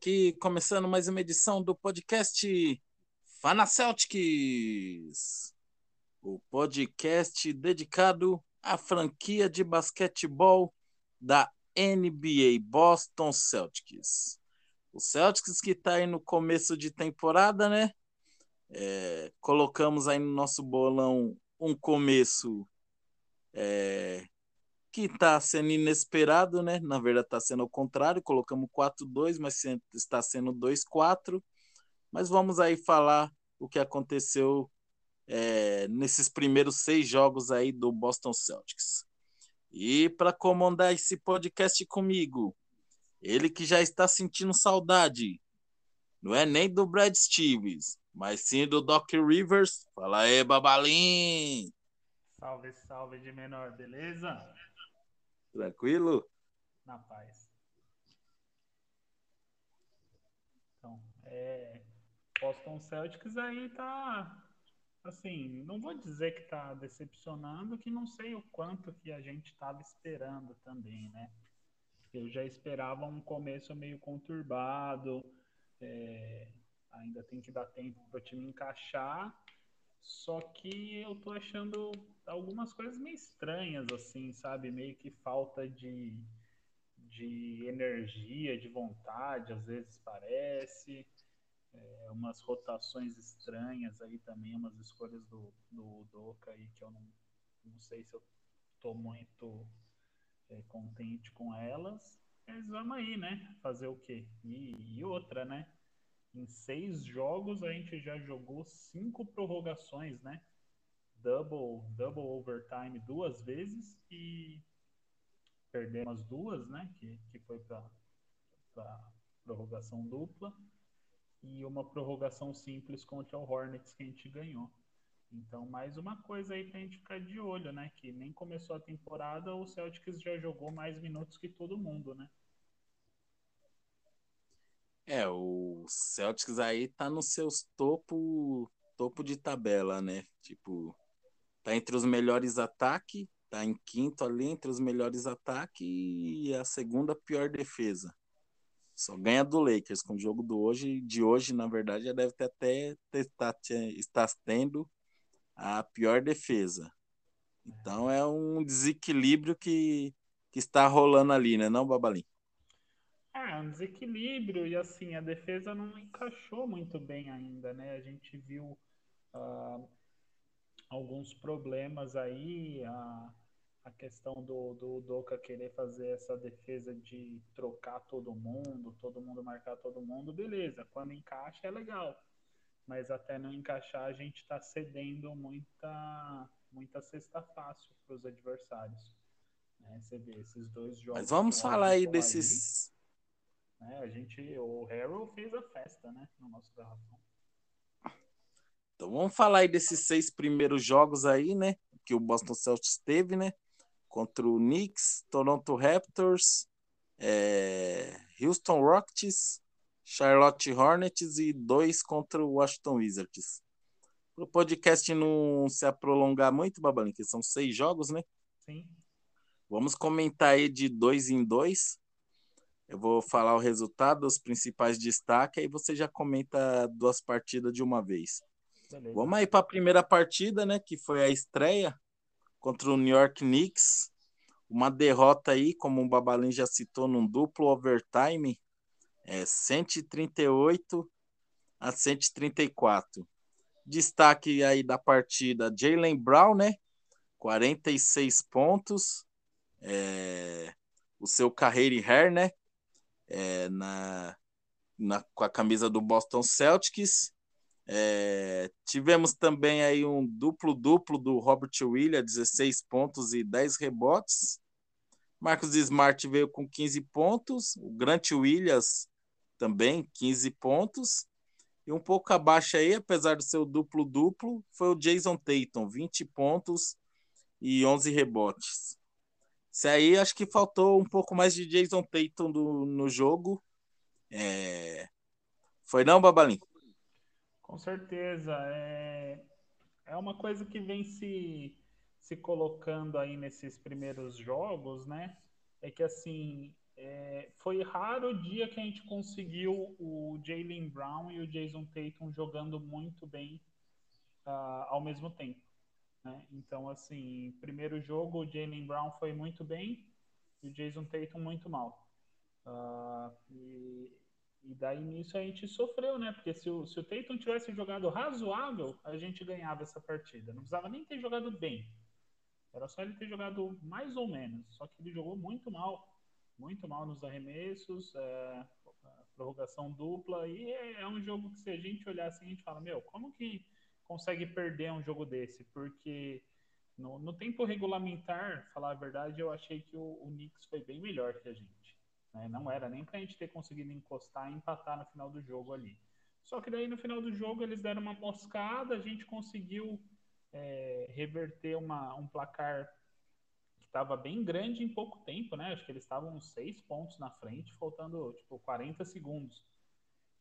Aqui começando mais uma edição do podcast Fana Celtics, o podcast dedicado à franquia de basquetebol da NBA Boston Celtics. O Celtics que está aí no começo de temporada, né? É, colocamos aí no nosso bolão um começo é, que está sendo inesperado, né? Na verdade, está sendo ao contrário. Colocamos 4-2, mas está sendo 2-4. Mas vamos aí falar o que aconteceu é, nesses primeiros seis jogos aí do Boston Celtics. E para comandar esse podcast comigo, ele que já está sentindo saudade, não é nem do Brad Stevens, mas sim do Doc Rivers. Fala aí, Babalim! Salve, salve de menor, beleza? Tranquilo? Na paz. Então, é, Boston Celtics aí tá assim, não vou dizer que tá decepcionando, que não sei o quanto que a gente estava esperando também, né? Eu já esperava um começo meio conturbado, é, ainda tem que dar tempo para o time encaixar, só que eu tô achando algumas coisas meio estranhas, assim, sabe? Meio que falta de, de energia, de vontade, às vezes parece. É, umas rotações estranhas aí também, umas escolhas do, do Doca aí que eu não, não sei se eu tô muito é, contente com elas. Mas vamos aí, né? Fazer o quê? E, e outra, né? Em seis jogos a gente já jogou cinco prorrogações, né? Double, double overtime duas vezes e perdemos duas, né? Que, que foi para prorrogação dupla e uma prorrogação simples contra o Hornets que a gente ganhou. Então, mais uma coisa aí pra gente ficar de olho, né? Que nem começou a temporada, o Celtics já jogou mais minutos que todo mundo, né? É, o Celtics aí tá nos seus topo, topo de tabela, né? Tipo, tá entre os melhores ataques, tá em quinto ali entre os melhores ataques e a segunda pior defesa. Só ganha do Lakers com o jogo do hoje, de hoje, na verdade, já deve ter até estar, está tendo a pior defesa. Então é um desequilíbrio que, que está rolando ali, né, não, Babalim? É, um desequilíbrio e assim, a defesa não encaixou muito bem ainda, né? A gente viu uh, alguns problemas aí, a, a questão do, do Doca querer fazer essa defesa de trocar todo mundo, todo mundo marcar todo mundo, beleza. Quando encaixa é legal. Mas até não encaixar, a gente está cedendo muita, muita cesta fácil para os adversários. Né? Você vê esses dois jogos. Mas vamos falar aí desses. Né? A gente, o Harold fez a festa, né? No nosso garrafão. Então vamos falar aí desses seis primeiros jogos aí, né? Que o Boston Celtics teve, né? Contra o Knicks, Toronto Raptors, é... Houston Rockets, Charlotte Hornets e dois contra o Washington Wizards. Para o podcast não se prolongar muito, Babalinho, que são seis jogos, né? Sim. Vamos comentar aí de dois em dois. Eu vou falar o resultado, os principais destaques, e você já comenta duas partidas de uma vez. Beleza. Vamos aí para a primeira partida, né? Que foi a estreia contra o New York Knicks. Uma derrota aí, como o Babalim já citou, num duplo overtime, é 138 a 134. Destaque aí da partida, Jalen Brown, né? 46 pontos. É, o seu Carreira Hair, né? é, na, na, com a camisa do Boston Celtics. É, tivemos também aí um duplo-duplo do Robert Williams, 16 pontos e 10 rebotes. Marcos Smart veio com 15 pontos, o Grant Williams também 15 pontos. E um pouco abaixo aí, apesar do seu duplo-duplo, foi o Jason Tatum, 20 pontos e 11 rebotes. Isso aí acho que faltou um pouco mais de Jason Tatum do, no jogo. É... Foi não, Babalim? Com certeza. É, é uma coisa que vem se, se colocando aí nesses primeiros jogos, né? É que assim, é, foi raro o dia que a gente conseguiu o Jalen Brown e o Jason Tatum jogando muito bem uh, ao mesmo tempo. Né? Então, assim, primeiro jogo o Jalen Brown foi muito bem e o Jason Tatum muito mal. Uh, e, e, daí nisso a gente sofreu, né? Porque se o, se o Tatum tivesse jogado razoável, a gente ganhava essa partida. Não precisava nem ter jogado bem. Era só ele ter jogado mais ou menos. Só que ele jogou muito mal. Muito mal nos arremessos, é, prorrogação dupla. E é, é um jogo que se a gente olhar assim, a gente fala, meu, como que consegue perder um jogo desse, porque no, no tempo regulamentar, falar a verdade, eu achei que o, o Knicks foi bem melhor que a gente. Né? Não era nem para a gente ter conseguido encostar e empatar no final do jogo ali. Só que daí no final do jogo eles deram uma moscada, a gente conseguiu é, reverter uma, um placar que estava bem grande em pouco tempo, né? Acho que eles estavam seis pontos na frente, faltando tipo 40 segundos.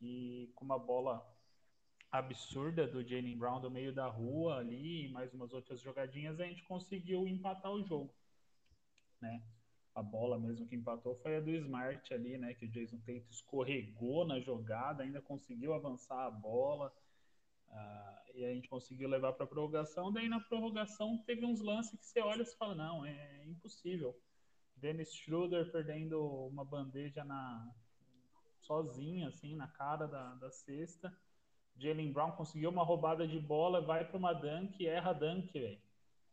E com uma bola absurda do Jalen Brown do meio da rua ali, mais umas outras jogadinhas, a gente conseguiu empatar o jogo, né? A bola mesmo que empatou foi a do Smart ali, né? Que o Jason Tate escorregou na jogada, ainda conseguiu avançar a bola. Uh, e a gente conseguiu levar para a prorrogação. Daí na prorrogação teve uns lances que você olha e fala: não, é impossível. Dennis Schroeder perdendo uma bandeja na sozinho, assim, na cara da, da cesta. Jalen Brown conseguiu uma roubada de bola, vai para uma dunk erra dunk, velho.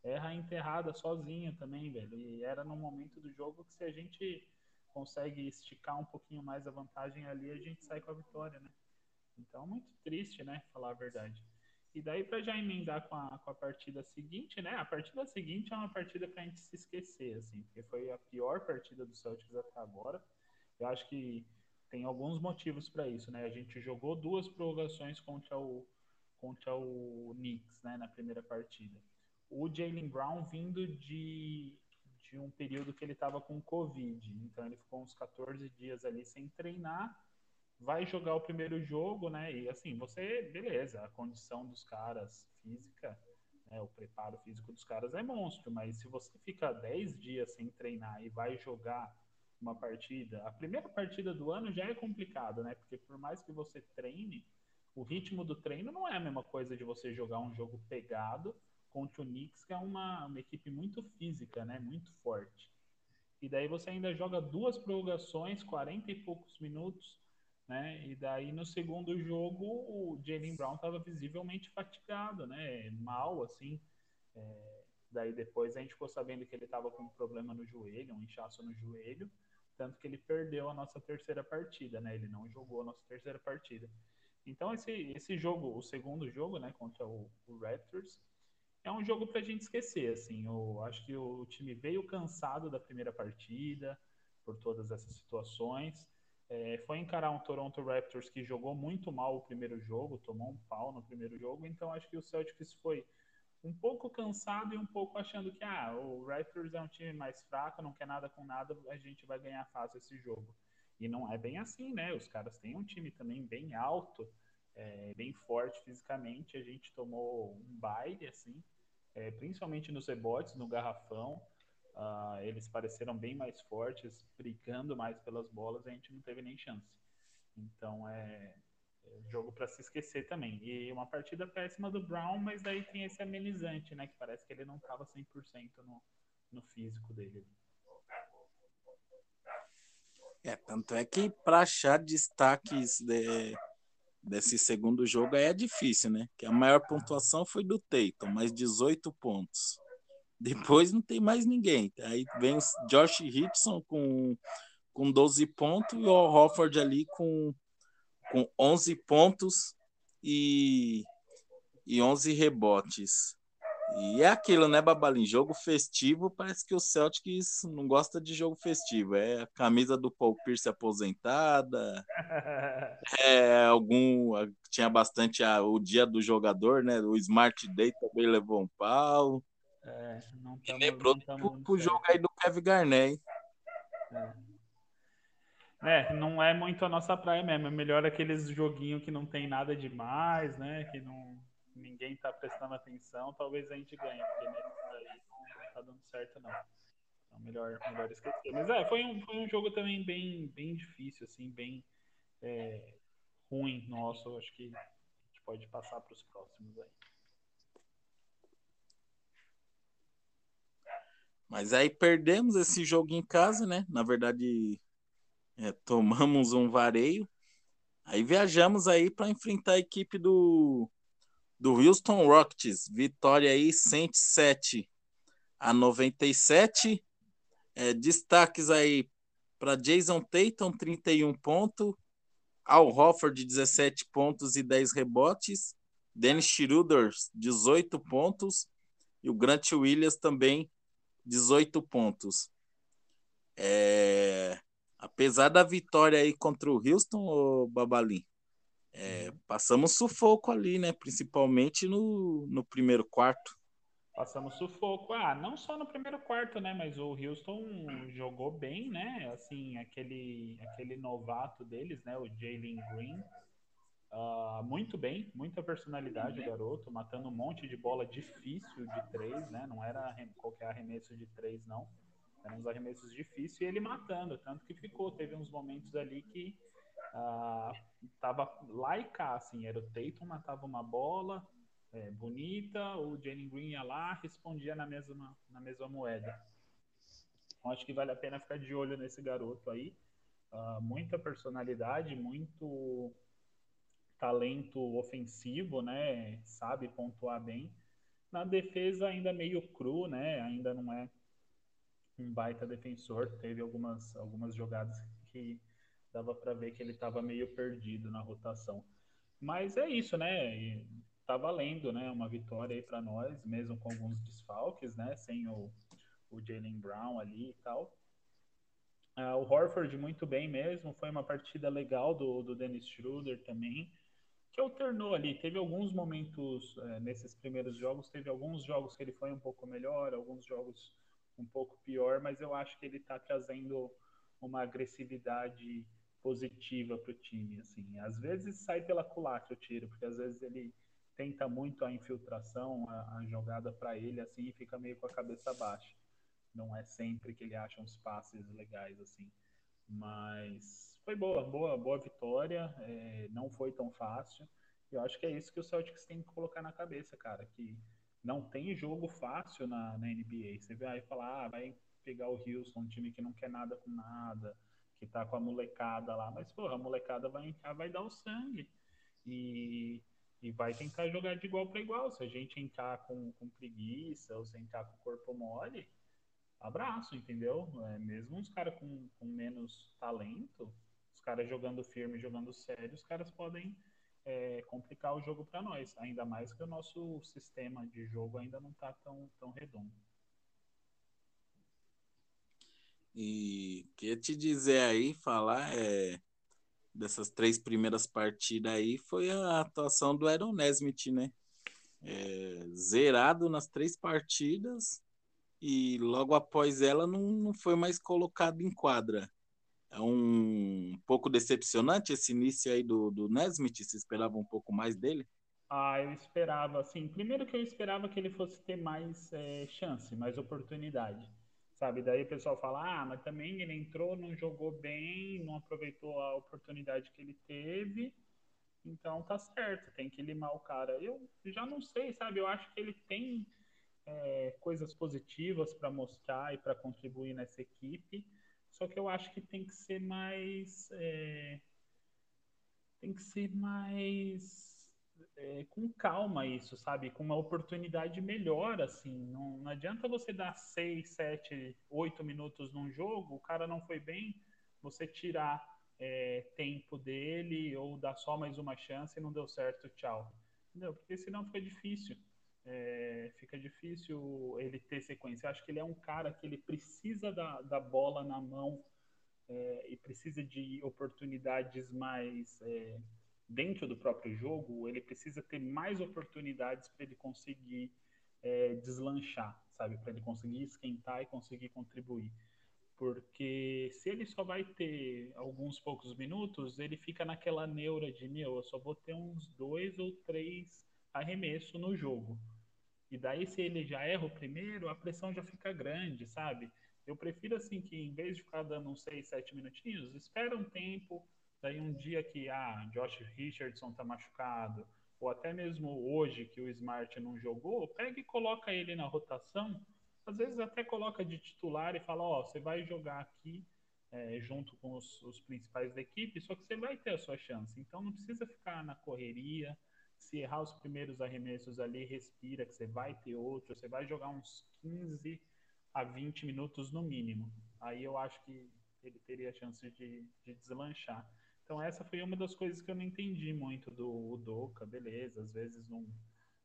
Erra enterrada sozinho também, velho. E era no momento do jogo que se a gente consegue esticar um pouquinho mais a vantagem ali, a gente sai com a vitória, né? Então, muito triste, né? Falar a verdade. E daí, para já emendar com a, com a partida seguinte, né? A partida seguinte é uma partida para a gente se esquecer, assim, porque foi a pior partida do Celtics até agora. Eu acho que tem alguns motivos para isso, né? A gente jogou duas prorrogações contra o contra o Knicks, né, na primeira partida. O Jalen Brown vindo de, de um período que ele estava com Covid, então ele ficou uns 14 dias ali sem treinar, vai jogar o primeiro jogo, né? E assim, você, beleza, a condição dos caras física, né, o preparo físico dos caras é monstro, mas se você fica 10 dias sem treinar e vai jogar uma partida, a primeira partida do ano já é complicado, né? Porque por mais que você treine, o ritmo do treino não é a mesma coisa de você jogar um jogo pegado contra o Knicks, que é uma, uma equipe muito física, né? Muito forte. E daí você ainda joga duas prorrogações, 40 e poucos minutos, né? E daí no segundo jogo o Jalen Brown estava visivelmente fatigado, né? Mal, assim. É... Daí depois a gente ficou sabendo que ele estava com um problema no joelho, um inchaço no joelho tanto que ele perdeu a nossa terceira partida, né? Ele não jogou a nossa terceira partida. Então esse, esse jogo, o segundo jogo, né, contra o, o Raptors, é um jogo para a gente esquecer, assim. Eu acho que o time veio cansado da primeira partida por todas essas situações. É, foi encarar um Toronto Raptors que jogou muito mal o primeiro jogo, tomou um pau no primeiro jogo. Então acho que o Celtics foi um pouco cansado e um pouco achando que ah, o Raptors é um time mais fraco, não quer nada com nada, a gente vai ganhar fácil esse jogo. E não é bem assim, né? Os caras têm um time também bem alto, é, bem forte fisicamente. A gente tomou um baile, assim, é, principalmente nos rebotes, no garrafão. Uh, eles pareceram bem mais fortes, brigando mais pelas bolas, a gente não teve nem chance. Então, é, jogo para se esquecer também. E uma partida péssima do Brown, mas daí tem esse amenizante, né? Que parece que ele não estava 100% no, no físico dele. É, tanto é que para achar destaques de, desse segundo jogo é difícil, né? Que a maior pontuação foi do Tatum, mais 18 pontos. Depois não tem mais ninguém. Aí vem o Josh Richardson com, com 12 pontos e o Hofford ali com com 11 pontos e, e 11 rebotes. E é aquilo, né, Babalim? Jogo festivo, parece que o Celtics não gosta de jogo festivo. É a camisa do Paul Pierce aposentada. é algum. Tinha bastante a, o dia do jogador, né? O Smart Day também levou um pau. É, não tamo, e lembrou não o jogo aí do Kevin Garnett? É. É, não é muito a nossa praia mesmo. É melhor aqueles joguinhos que não tem nada demais, né? Que não, ninguém tá prestando atenção. Talvez a gente ganhe, porque nesse não tá dando certo, não. Então, melhor, melhor esquecer. Mas é, foi um, foi um jogo também bem, bem difícil, assim, bem é, ruim nosso. Acho que a gente pode passar para os próximos aí. Mas aí perdemos esse jogo em casa, né? Na verdade, é, tomamos um vareio. Aí viajamos aí para enfrentar a equipe do, do Houston Rockets. Vitória aí 107 a 97. É, destaques aí para Jason Tatum, 31 pontos. Al Hofford, 17 pontos e 10 rebotes. Dennis Schroeder, 18 pontos. E o Grant Williams também, 18 pontos. É... Apesar da vitória aí contra o Houston, o Babalim, é, passamos sufoco ali, né? Principalmente no, no primeiro quarto. Passamos sufoco. Ah, não só no primeiro quarto, né? Mas o Houston jogou bem, né? Assim, aquele, aquele novato deles, né? O Jalen Green. Uh, muito bem, muita personalidade o garoto, matando um monte de bola difícil de três, né? Não era qualquer arremesso de três, não. Eram uns arremessos difíceis e ele matando, tanto que ficou. Teve uns momentos ali que uh, tava lá e cá, assim, era o Tatum matava uma bola é, bonita, o Jalen Green ia lá, respondia na mesma, na mesma moeda. Então, acho que vale a pena ficar de olho nesse garoto aí. Uh, muita personalidade, muito talento ofensivo, né? Sabe pontuar bem. Na defesa ainda meio cru, né? Ainda não é um baita defensor. Teve algumas, algumas jogadas que dava para ver que ele estava meio perdido na rotação. Mas é isso, né? E tá valendo, né? Uma vitória aí para nós, mesmo com alguns desfalques, né? Sem o, o Jalen Brown ali e tal. Uh, o Horford muito bem mesmo, foi uma partida legal do, do Dennis Schroeder também, que alternou ali. Teve alguns momentos é, nesses primeiros jogos, teve alguns jogos que ele foi um pouco melhor, alguns jogos um pouco pior, mas eu acho que ele está trazendo uma agressividade positiva para o time. Assim, às vezes sai pela culatra o tiro, porque às vezes ele tenta muito a infiltração, a, a jogada para ele, assim, e fica meio com a cabeça baixa. Não é sempre que ele acha uns passes legais assim, mas foi boa, boa, boa vitória. É, não foi tão fácil. Eu acho que é isso que o Celtics tem que colocar na cabeça, cara, que não tem jogo fácil na, na NBA. Você vai falar, ah, vai pegar o Houston, um time que não quer nada com nada, que tá com a molecada lá. Mas, porra, a molecada vai entrar, vai dar o sangue. E, e vai tentar jogar de igual para igual. Se a gente entrar com, com preguiça ou se entrar com o corpo mole, abraço, entendeu? É, mesmo os caras com, com menos talento, os caras jogando firme, jogando sério, os caras podem é, complicar o jogo para nós. Ainda mais que o nosso sistema de jogo ainda não está tão, tão redondo. E queria te dizer aí, falar é, dessas três primeiras partidas aí, foi a atuação do Aaron Nesmith, né? É, zerado nas três partidas e logo após ela não, não foi mais colocado em quadra. É um pouco decepcionante esse início aí do, do Nesmith. Se esperava um pouco mais dele? Ah, eu esperava, assim, primeiro que eu esperava que ele fosse ter mais é, chance, mais oportunidade, sabe? Daí o pessoal fala, ah, mas também ele entrou, não jogou bem, não aproveitou a oportunidade que ele teve, então tá certo, tem que limar o cara. Eu já não sei, sabe? Eu acho que ele tem é, coisas positivas para mostrar e para contribuir nessa equipe, só que eu acho que tem que ser mais. É, tem que ser mais. É, com calma isso, sabe? Com uma oportunidade melhor, assim. Não, não adianta você dar 6, 7, 8 minutos num jogo, o cara não foi bem, você tirar é, tempo dele ou dar só mais uma chance e não deu certo, tchau. Entendeu? Porque senão fica difícil é, fica difícil ele ter sequência. Eu acho que ele é um cara que ele precisa da, da bola na mão é, e precisa de oportunidades mais é, dentro do próprio jogo. Ele precisa ter mais oportunidades para ele conseguir é, deslanchar, sabe? Para ele conseguir esquentar e conseguir contribuir. Porque se ele só vai ter alguns poucos minutos, ele fica naquela neura de, meu, eu só vou ter uns dois ou três arremesso no jogo. E daí, se ele já erra o primeiro, a pressão já fica grande, sabe? Eu prefiro, assim, que em vez de ficar dando uns 6, 7 minutinhos, espera um tempo, daí um dia que, ah, Josh Richardson tá machucado, ou até mesmo hoje que o Smart não jogou, pega e coloca ele na rotação, às vezes até coloca de titular e fala, ó, oh, você vai jogar aqui é, junto com os, os, principais da equipe, só que você vai ter a sua chance. Então não precisa ficar na correria. Se errar os primeiros arremessos ali, respira, que você vai ter outro. Você vai jogar uns 15 a 20 minutos no mínimo. Aí eu acho que ele teria a chance de, de deslanchar. Então essa foi uma das coisas que eu não entendi muito do Doca, beleza, às vezes não,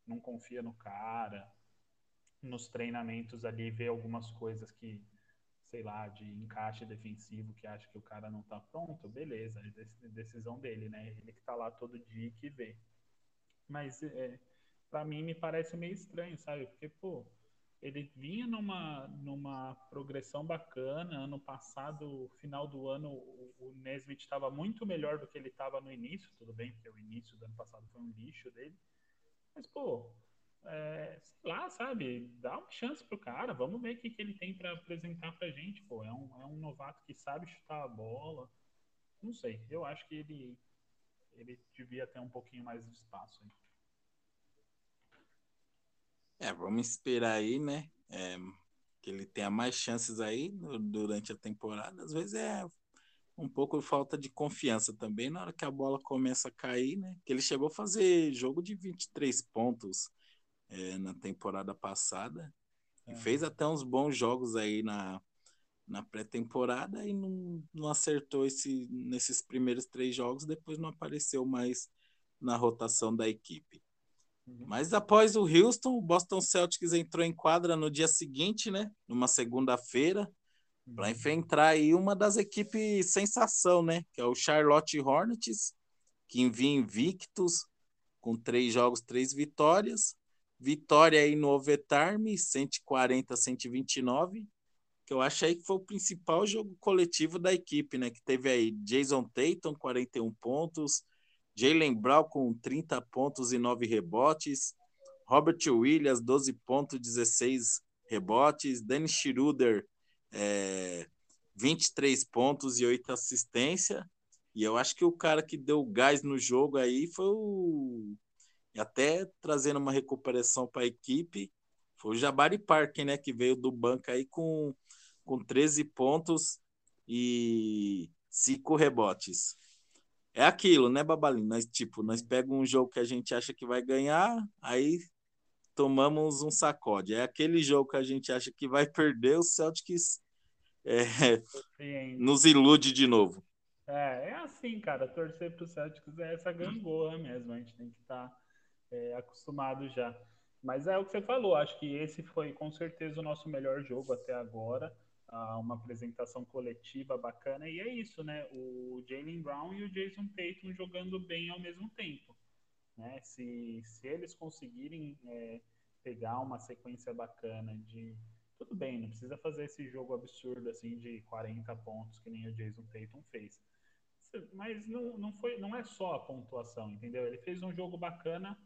não confia no cara, nos treinamentos ali vê algumas coisas que sei lá, de encaixe defensivo que acha que o cara não tá pronto, beleza, é decisão dele, né? Ele que tá lá todo dia que vê. Mas é, para mim me parece meio estranho, sabe? Porque, pô, ele vinha numa, numa progressão bacana. Ano passado, final do ano, o, o Nesbitt estava muito melhor do que ele estava no início. Tudo bem, porque o início do ano passado foi um lixo dele. Mas, pô, é, sei lá, sabe, dá uma chance pro cara, vamos ver o que, que ele tem para apresentar pra gente, pô, é um, é um novato que sabe chutar a bola, não sei, eu acho que ele, ele devia ter um pouquinho mais de espaço aí. É, vamos esperar aí, né, é, que ele tenha mais chances aí durante a temporada, às vezes é um pouco falta de confiança também na hora que a bola começa a cair, né? Que ele chegou a fazer jogo de 23 pontos é, na temporada passada. É. E fez até uns bons jogos aí na, na pré-temporada e não, não acertou esse, nesses primeiros três jogos, depois não apareceu mais na rotação da equipe. Uhum. Mas após o Houston, o Boston Celtics entrou em quadra no dia seguinte, né? Numa segunda-feira, uhum. para enfrentar aí uma das equipes sensação, né? Que é o Charlotte Hornets, que vinha invictos, com três jogos, três vitórias. Vitória aí no overtime, 140 a 129, que eu acho aí que foi o principal jogo coletivo da equipe, né? Que teve aí Jason Tatum, 41 pontos, Jalen Brown com 30 pontos e 9 rebotes, Robert Williams, 12 pontos, 16 rebotes, Dennis Schroeder, é, 23 pontos e 8 assistência. E eu acho que o cara que deu gás no jogo aí foi o até trazendo uma recuperação para a equipe, foi o Jabari Parker, né, que veio do banco aí com, com 13 pontos e 5 rebotes. É aquilo, né, Babalinho? Nós, tipo, nós pegamos um jogo que a gente acha que vai ganhar, aí tomamos um sacode. É aquele jogo que a gente acha que vai perder, o Celtics é, nos ilude de novo. É, é assim, cara. Torcer pro Celtics é essa gangorra mesmo. A gente tem que estar tá é, acostumado já. Mas é o que você falou, acho que esse foi com certeza o nosso melhor jogo até agora. Uma apresentação coletiva bacana, e é isso, né? O Jalen Brown e o Jason Tatum jogando bem ao mesmo tempo. Né? Se, se eles conseguirem é, pegar uma sequência bacana de. Tudo bem, não precisa fazer esse jogo absurdo assim de 40 pontos que nem o Jason Tatum fez. Mas não, não, foi, não é só a pontuação, entendeu? Ele fez um jogo bacana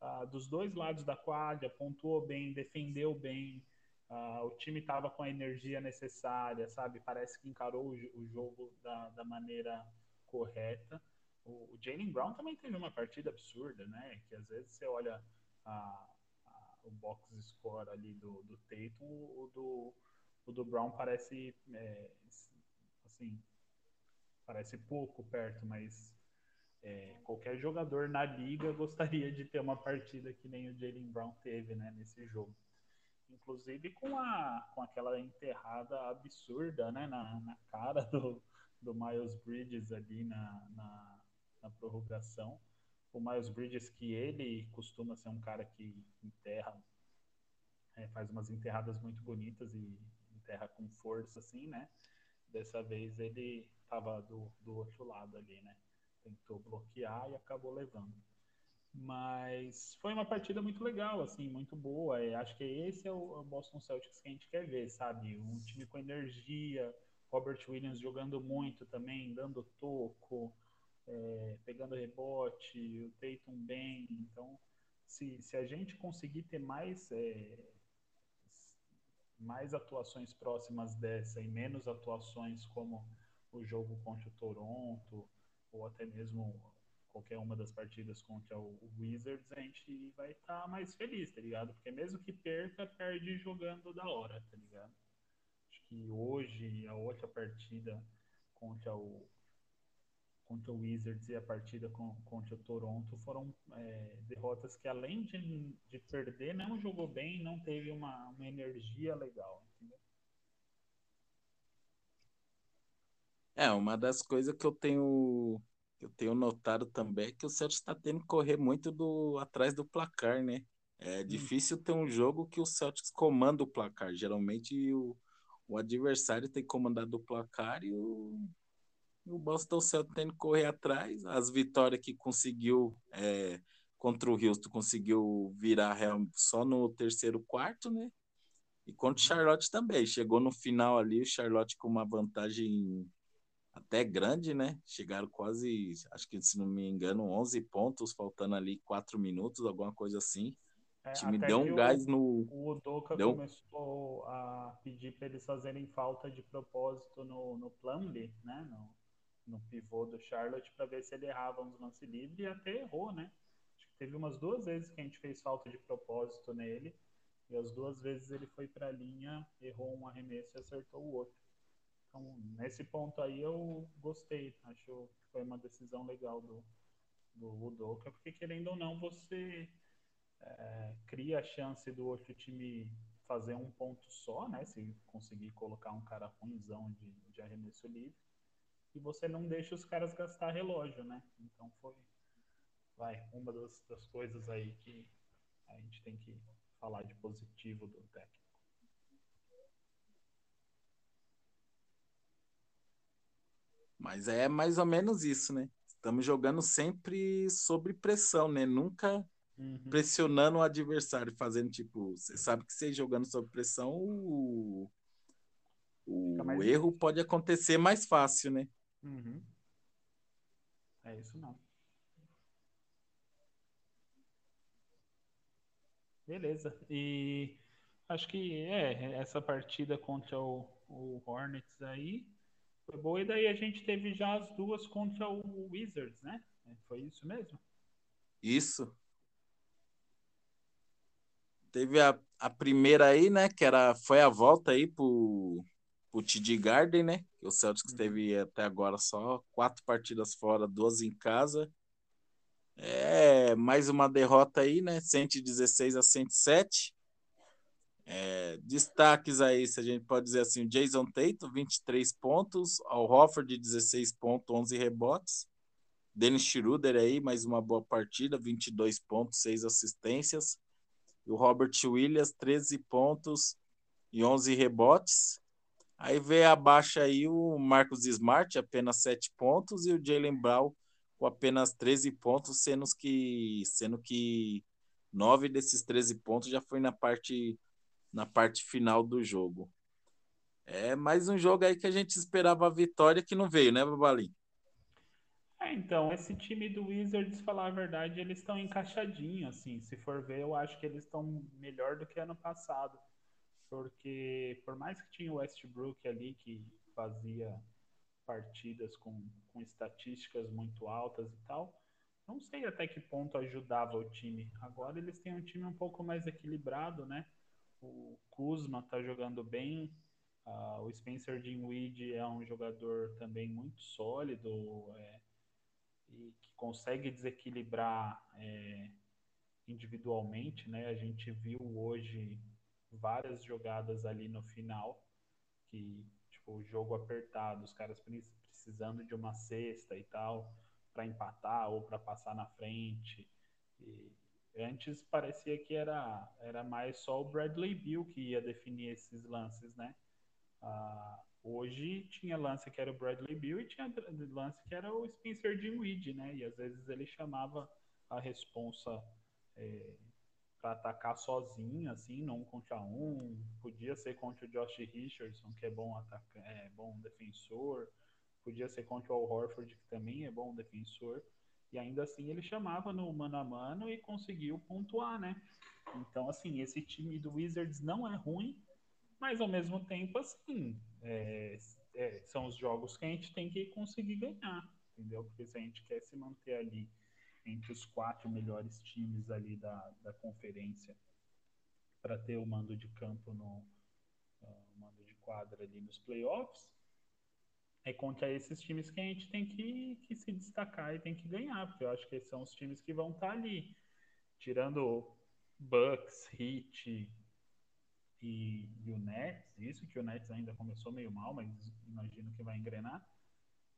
ah, dos dois lados da quadra, pontuou bem, defendeu bem, ah, o time estava com a energia necessária, sabe? Parece que encarou o, o jogo da, da, maneira correta. O, o Jalen Brown também teve uma partida absurda, né? Que às vezes você olha a, a, o box score ali do, do Tatum, o do, o do Brown parece é, assim parece pouco perto, mas é, qualquer jogador na liga gostaria de ter uma partida que nem o Jalen Brown teve né, nesse jogo. Inclusive com, a, com aquela enterrada absurda né, na, na cara do, do Miles Bridges ali na, na, na prorrogação. O Miles Bridges, que ele costuma ser um cara que enterra, é, faz umas enterradas muito bonitas e enterra com força, assim, né? Dessa vez ele estava do, do outro lado ali, né? tentou bloquear e acabou levando. Mas foi uma partida muito legal, assim, muito boa. E acho que esse é o Boston Celtics que a gente quer ver, sabe? Um time com energia, Robert Williams jogando muito também, dando toco, é, pegando rebote, o Tatum bem. Então, se, se a gente conseguir ter mais é, mais atuações próximas dessa e menos atuações como o jogo contra o Toronto ou até mesmo qualquer uma das partidas contra o Wizards, a gente vai estar tá mais feliz, tá ligado? Porque mesmo que perca, perde jogando da hora, tá ligado? Acho que hoje a outra partida contra o contra o Wizards e a partida com, contra o Toronto foram é, derrotas que, além de, de perder, não jogou bem, não teve uma, uma energia legal. Entendeu? É, uma das coisas que eu tenho eu tenho notado também é que o Celtics está tendo que correr muito do atrás do placar, né? É hum. difícil ter um jogo que o Celtics comanda o placar. Geralmente o, o adversário tem comandado o placar e o, o Boston Celtics tem que correr atrás. As vitórias que conseguiu é, contra o Houston conseguiu virar só no terceiro quarto, né? E contra o Charlotte também. Chegou no final ali, o Charlotte com uma vantagem até grande, né? Chegaram quase, acho que se não me engano, 11 pontos, faltando ali 4 minutos, alguma coisa assim. É, o time deu um gás no. O Udoka deu... começou a pedir para eles fazerem falta de propósito no, no Plumlee, né? No, no pivô do Charlotte para ver se ele errava uns lance livre e até errou, né? Acho que teve umas duas vezes que a gente fez falta de propósito nele e as duas vezes ele foi para a linha, errou um arremesso e acertou o outro. Então, nesse ponto aí eu gostei, acho que foi uma decisão legal do, do Udoka, porque querendo ou não, você é, cria a chance do outro time fazer um ponto só, né? Se conseguir colocar um cara ruimzão de, de arremesso livre e você não deixa os caras gastar relógio, né? Então foi, vai, uma das, das coisas aí que a gente tem que falar de positivo do técnico. Mas é mais ou menos isso, né? Estamos jogando sempre sob pressão, né? Nunca uhum. pressionando o adversário, fazendo tipo, você sabe que você jogando sob pressão, o, o erro pode acontecer mais fácil, né? Uhum. É isso não. Beleza. E acho que é, essa partida contra o, o Hornets aí foi boa. E daí a gente teve já as duas contra o Wizards, né? Foi isso mesmo? Isso. Teve a, a primeira aí, né? Que era, foi a volta aí pro, o TD Garden, né? O Celtics uhum. teve até agora só quatro partidas fora, duas em casa. É, mais uma derrota aí, né? 116 a 107. É, destaques aí, se a gente pode dizer assim, o Jason Tatum, 23 pontos, Al Hofford, 16 pontos, 11 rebotes. Dennis Schroeder aí, mais uma boa partida, 22 pontos, 6 assistências. E o Robert Williams, 13 pontos e 11 rebotes. Aí veio abaixo aí o Marcos Smart, apenas 7 pontos, e o Jalen Brown com apenas 13 pontos, sendo que, sendo que 9 desses 13 pontos já foi na parte, na parte final do jogo. É mais um jogo aí que a gente esperava a vitória que não veio, né, Babalim? É, então, esse time do Wizards, falar a verdade, eles estão encaixadinhos, assim. Se for ver, eu acho que eles estão melhor do que ano passado porque por mais que tinha o Westbrook ali que fazia partidas com, com estatísticas muito altas e tal, não sei até que ponto ajudava o time. Agora eles têm um time um pouco mais equilibrado, né? O Kuzma tá jogando bem, uh, o Spencer Dinwiddie é um jogador também muito sólido é, e que consegue desequilibrar é, individualmente, né? A gente viu hoje várias jogadas ali no final que tipo o jogo apertado, os caras precisando de uma cesta e tal para empatar ou para passar na frente. E antes parecia que era era mais só o Bradley Bill que ia definir esses lances, né? Ah, hoje tinha lance que era o Bradley Bill e tinha lance que era o Spencer Dinwiddie, né? E às vezes ele chamava a responsa é, para atacar sozinho, assim, não contra um. Podia ser contra o Josh Richardson, que é bom, é bom defensor. Podia ser contra o Al Horford, que também é bom defensor. E ainda assim ele chamava no mano a mano e conseguiu pontuar, né? Então, assim, esse time do Wizards não é ruim, Mas ao mesmo tempo, assim, é, é, são os jogos que a gente tem que conseguir ganhar, entendeu? Porque se a gente quer se manter ali entre os quatro melhores times ali da, da conferência para ter o mando de campo no uh, mando de quadra ali nos playoffs, é contra esses times que a gente tem que, que se destacar e tem que ganhar, porque eu acho que são os times que vão estar tá ali, tirando Bucks, Heat e, e, o Nets, isso que o Nets ainda começou meio mal, mas imagino que vai engrenar.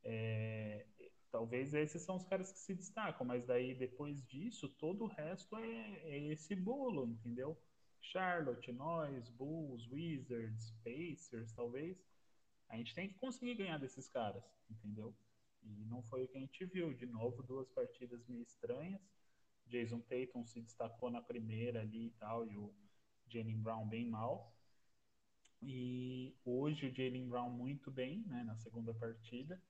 É, talvez esses são os caras que se destacam, mas daí depois disso, todo o resto é, é esse bolo, entendeu? Charlotte, nós, Bulls, Wizards, Pacers, talvez a gente tem que conseguir ganhar desses caras, entendeu? E não foi o que a gente viu. De novo, duas partidas meio estranhas. Jason Tatum se destacou na primeira ali e tal, e o Jalen Brown bem mal. E hoje o Jalen Brown muito bem, né, na segunda partida.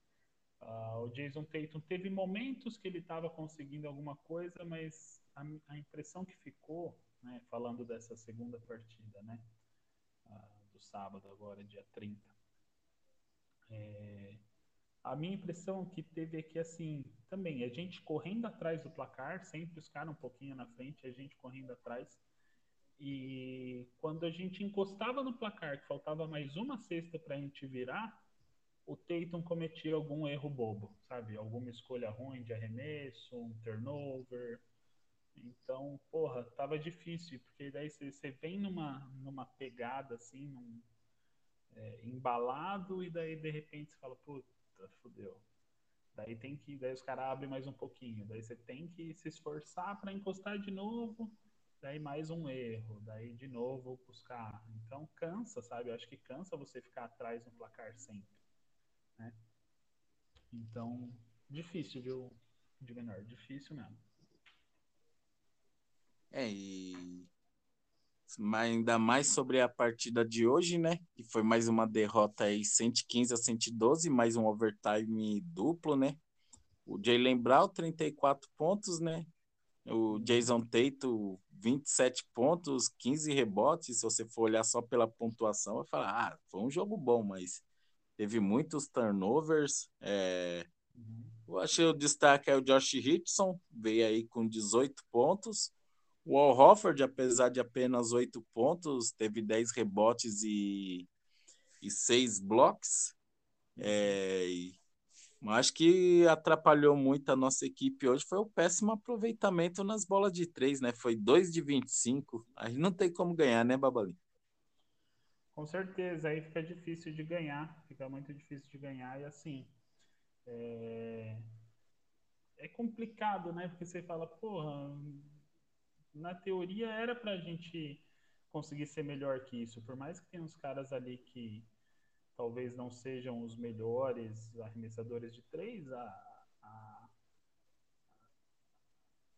Uh, o Jason Tatum teve momentos que ele estava conseguindo alguma coisa, mas a, a, impressão que ficou, né, falando dessa segunda partida, né, uh, do sábado agora, dia 30, é, a minha impressão que teve é que, assim, também, a gente correndo atrás do placar, sempre os caras um pouquinho na frente, a gente correndo atrás. E quando a gente encostava no placar, que faltava mais uma cesta para a gente virar, o Tatum cometia algum erro bobo, sabe? Alguma escolha ruim de arremesso, um turnover. Então, porra, tava difícil, porque daí você vem numa, numa pegada assim, num, é, embalado e daí de repente você fala, puta, fudeu. Daí tem que, daí os caras abrem mais um pouquinho, daí você tem que se esforçar para encostar de novo, daí mais um erro, daí de novo buscar. Então cansa, sabe? Eu acho que cansa você ficar atrás no placar sempre, né? Então, difícil, viu, de menor, difícil mesmo. É, e mas ainda mais sobre a partida de hoje, né? Que foi mais uma derrota aí, 115 a 112, mais um overtime duplo, né? O Jalen Brown, 34 pontos, né? O Jason Tatum, 27 pontos, 15 rebotes. Se você for olhar só pela pontuação, vai falar, ah, foi um jogo bom, mas teve muitos turnovers. É... Uhum. Eu achei o destaque é o Josh Richardson, veio aí com 18 pontos. O Al Hofford, apesar de apenas oito pontos, teve dez rebotes e, seis blocos. É, acho que atrapalhou muito a nossa equipe hoje foi o péssimo aproveitamento nas bolas de três, né? Foi 2 de 25. Aí não tem como ganhar, né, Babali? Com certeza, aí fica difícil de ganhar, fica muito difícil de ganhar e assim. É, é complicado, né? Porque você fala, porra, na teoria era para a gente conseguir ser melhor que isso. Por mais que tenha uns caras ali que talvez não sejam os melhores arremessadores de três, a, a,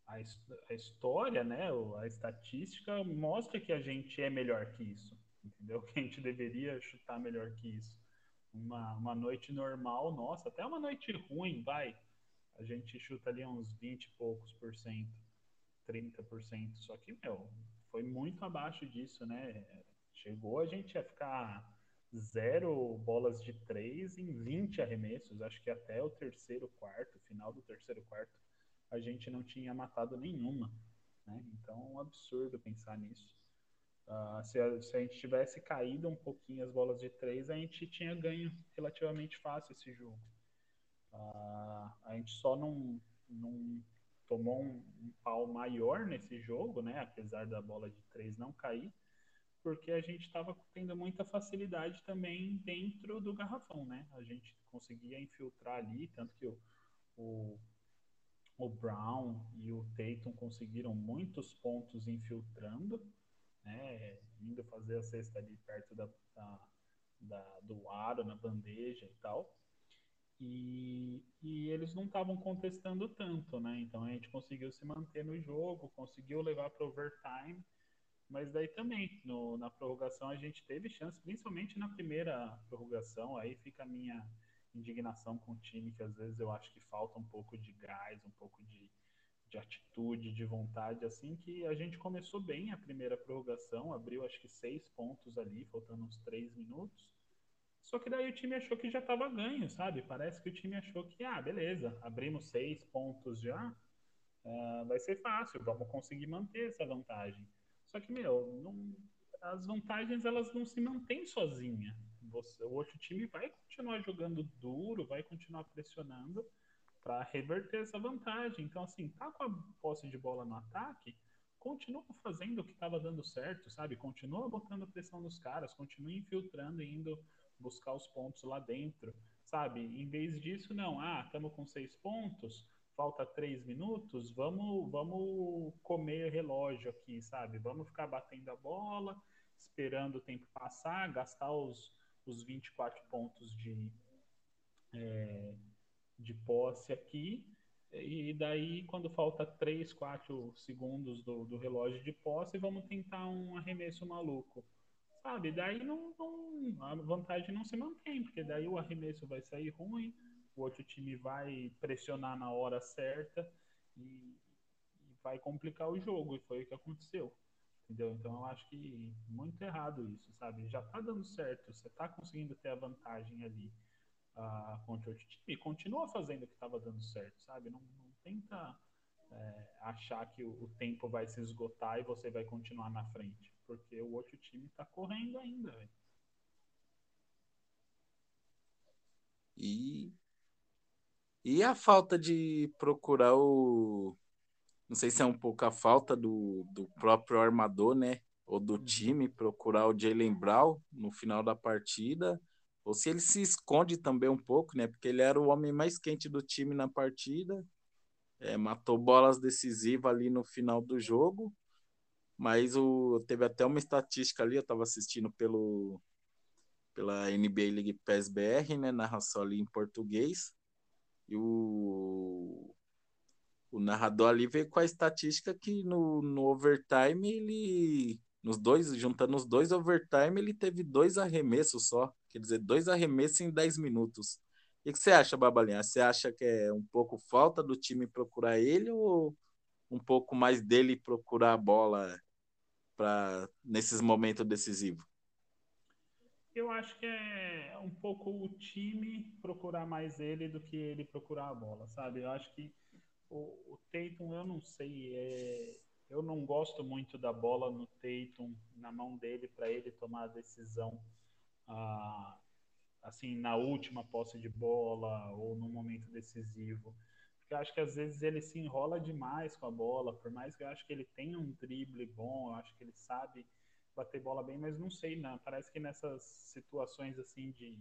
a, a história, né, a estatística mostra que a gente é melhor que isso, entendeu? Que a gente deveria chutar melhor que isso. Uma, uma noite normal, nossa, até uma noite ruim, vai, a gente chuta ali uns 20 e poucos por cento 30%. Só que, meu, foi muito abaixo disso, né? Chegou a gente a ficar zero bolas de três em 20 arremessos. Acho que até o terceiro quarto, final do terceiro quarto, a gente não tinha matado nenhuma. Né? Então é um absurdo pensar nisso. Uh, se, a, se, a, gente tivesse caído um pouquinho as bolas de três, a gente tinha ganho relativamente fácil esse jogo. Uh, a gente só não, não tomou um, um, pau maior nesse jogo, né? Apesar da bola de três não cair, porque a gente estava tendo muita facilidade também dentro do garrafão, né? A gente conseguia infiltrar ali, tanto que o, o, o Brown e o Tatum conseguiram muitos pontos infiltrando, né? Indo fazer a cesta ali perto da, da, da do aro, na bandeja e tal. E, e eles não estavam contestando tanto, né? Então a gente conseguiu se manter no jogo, conseguiu levar para overtime, mas daí também no, na prorrogação a gente teve chance, principalmente na primeira prorrogação. Aí fica a minha indignação com o time, que às vezes eu acho que falta um pouco de gás, um pouco de, de atitude, de vontade, assim, que a gente começou bem a primeira prorrogação, abriu acho que seis pontos ali, faltando uns três minutos. Só que daí o time achou que já estava ganho, sabe? Parece que o time achou que, ah, beleza, abrimos seis pontos já, uh, vai ser fácil, vamos conseguir manter essa vantagem. Só que, meu, não, as vantagens elas não se mantêm sozinha. Você, o outro time vai continuar jogando duro, vai continuar pressionando para reverter essa vantagem. Então, assim, tá com a posse de bola no ataque, continua fazendo o que estava dando certo, sabe? Continua botando pressão nos caras, continua infiltrando e indo buscar os pontos lá dentro, sabe? Em vez disso, não, ah, estamos com seis pontos, falta três minutos, vamos, vamos comer relógio aqui, sabe? Vamos ficar batendo a bola, esperando o tempo passar, gastar os, os 24 pontos de, é, de posse aqui. E daí, quando falta 3, 4 segundos do, do relógio de posse, vamos tentar um arremesso maluco. Sabe? Daí não, não, a vantagem não se mantém, porque daí o arremesso vai sair ruim, o outro time vai pressionar na hora certa e, e vai complicar o jogo. E foi o que aconteceu. Entendeu? Então eu acho que muito errado isso, sabe? Já tá dando certo, você tá conseguindo ter a vantagem ali uh, contra o time, continua fazendo o que estava dando certo, sabe? Não, não tenta é, achar que o, o, tempo vai se esgotar e você vai continuar na frente, porque o outro time tá correndo ainda, velho. E, e a falta de procurar o, não sei se é um pouco a falta do, do próprio armador, né? Ou do uhum. time procurar o Jalen Brown no final da partida, ou se ele se esconde também um pouco, né? Porque ele era o homem mais quente do time na partida, é, matou bolas decisivas ali no final do jogo, mas o, teve até uma estatística ali, eu estava assistindo pelo pela NBA League Pass BR, né? Narração ali em português. E o, o narrador ali veio com a estatística que no, no overtime ele. Nos dois, juntando os dois overtime, ele teve dois arremessos só. Quer dizer, dois arremessos em 10 minutos. O que você acha, Babalinha? Você acha que é um pouco falta do time procurar ele ou um pouco mais dele procurar a bola para nesses momentos decisivos? Eu acho que é um pouco o time procurar mais ele do que ele procurar a bola, sabe? Eu acho que o, o Tatum, eu não sei, é, eu não gosto muito da bola no Tatum, na mão dele, para ele tomar a decisão, ah, assim, na última posse de bola ou no momento decisivo. Eu acho que às vezes ele se enrola demais com a bola, por mais que eu acho que ele tenha um drible bom, eu acho que ele sabe bater bola bem, mas não sei, não. Parece que nessas situações assim de,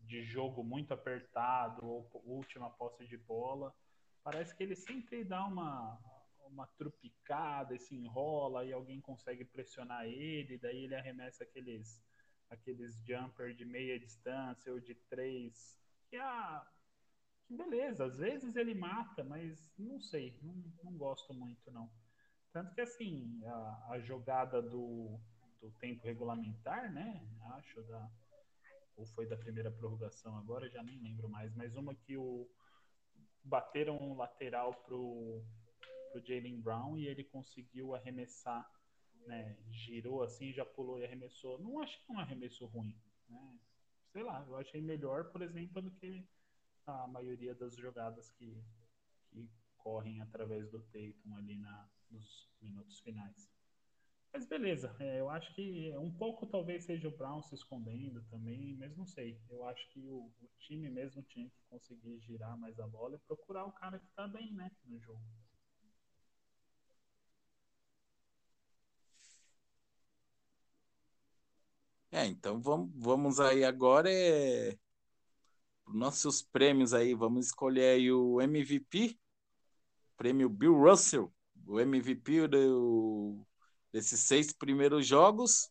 de jogo muito apertado ou última posse de bola, parece que ele sempre dá uma, uma trupicada e se enrola e alguém consegue pressionar ele, daí ele arremessa aqueles, aqueles jumper de meia distância ou de três, que, ah, que beleza, às vezes ele mata, mas não sei, não, não gosto muito não. Tanto que assim, a, a jogada do, do tempo regulamentar, né, acho, da, ou foi da primeira prorrogação agora, já nem lembro mais, mas uma que o bateram um lateral pro, pro Jalen Brown e ele conseguiu arremessar, né? Girou assim, já pulou e arremessou. Não achei um arremesso ruim, né? Sei lá, eu achei melhor, por exemplo, do que a maioria das jogadas que, que correm através do Tatum ali na, nos minutos finais. Mas beleza, é, eu acho que um pouco talvez seja o Brown se escondendo também, mas não sei. Eu acho que o, o time mesmo tinha que conseguir girar mais a bola e procurar o cara que tá bem, né, no jogo. É, então vamos, vamos aí agora é nossos prêmios aí, vamos escolher aí o MVP, prêmio Bill Russell, o MVP do desses seis primeiros jogos.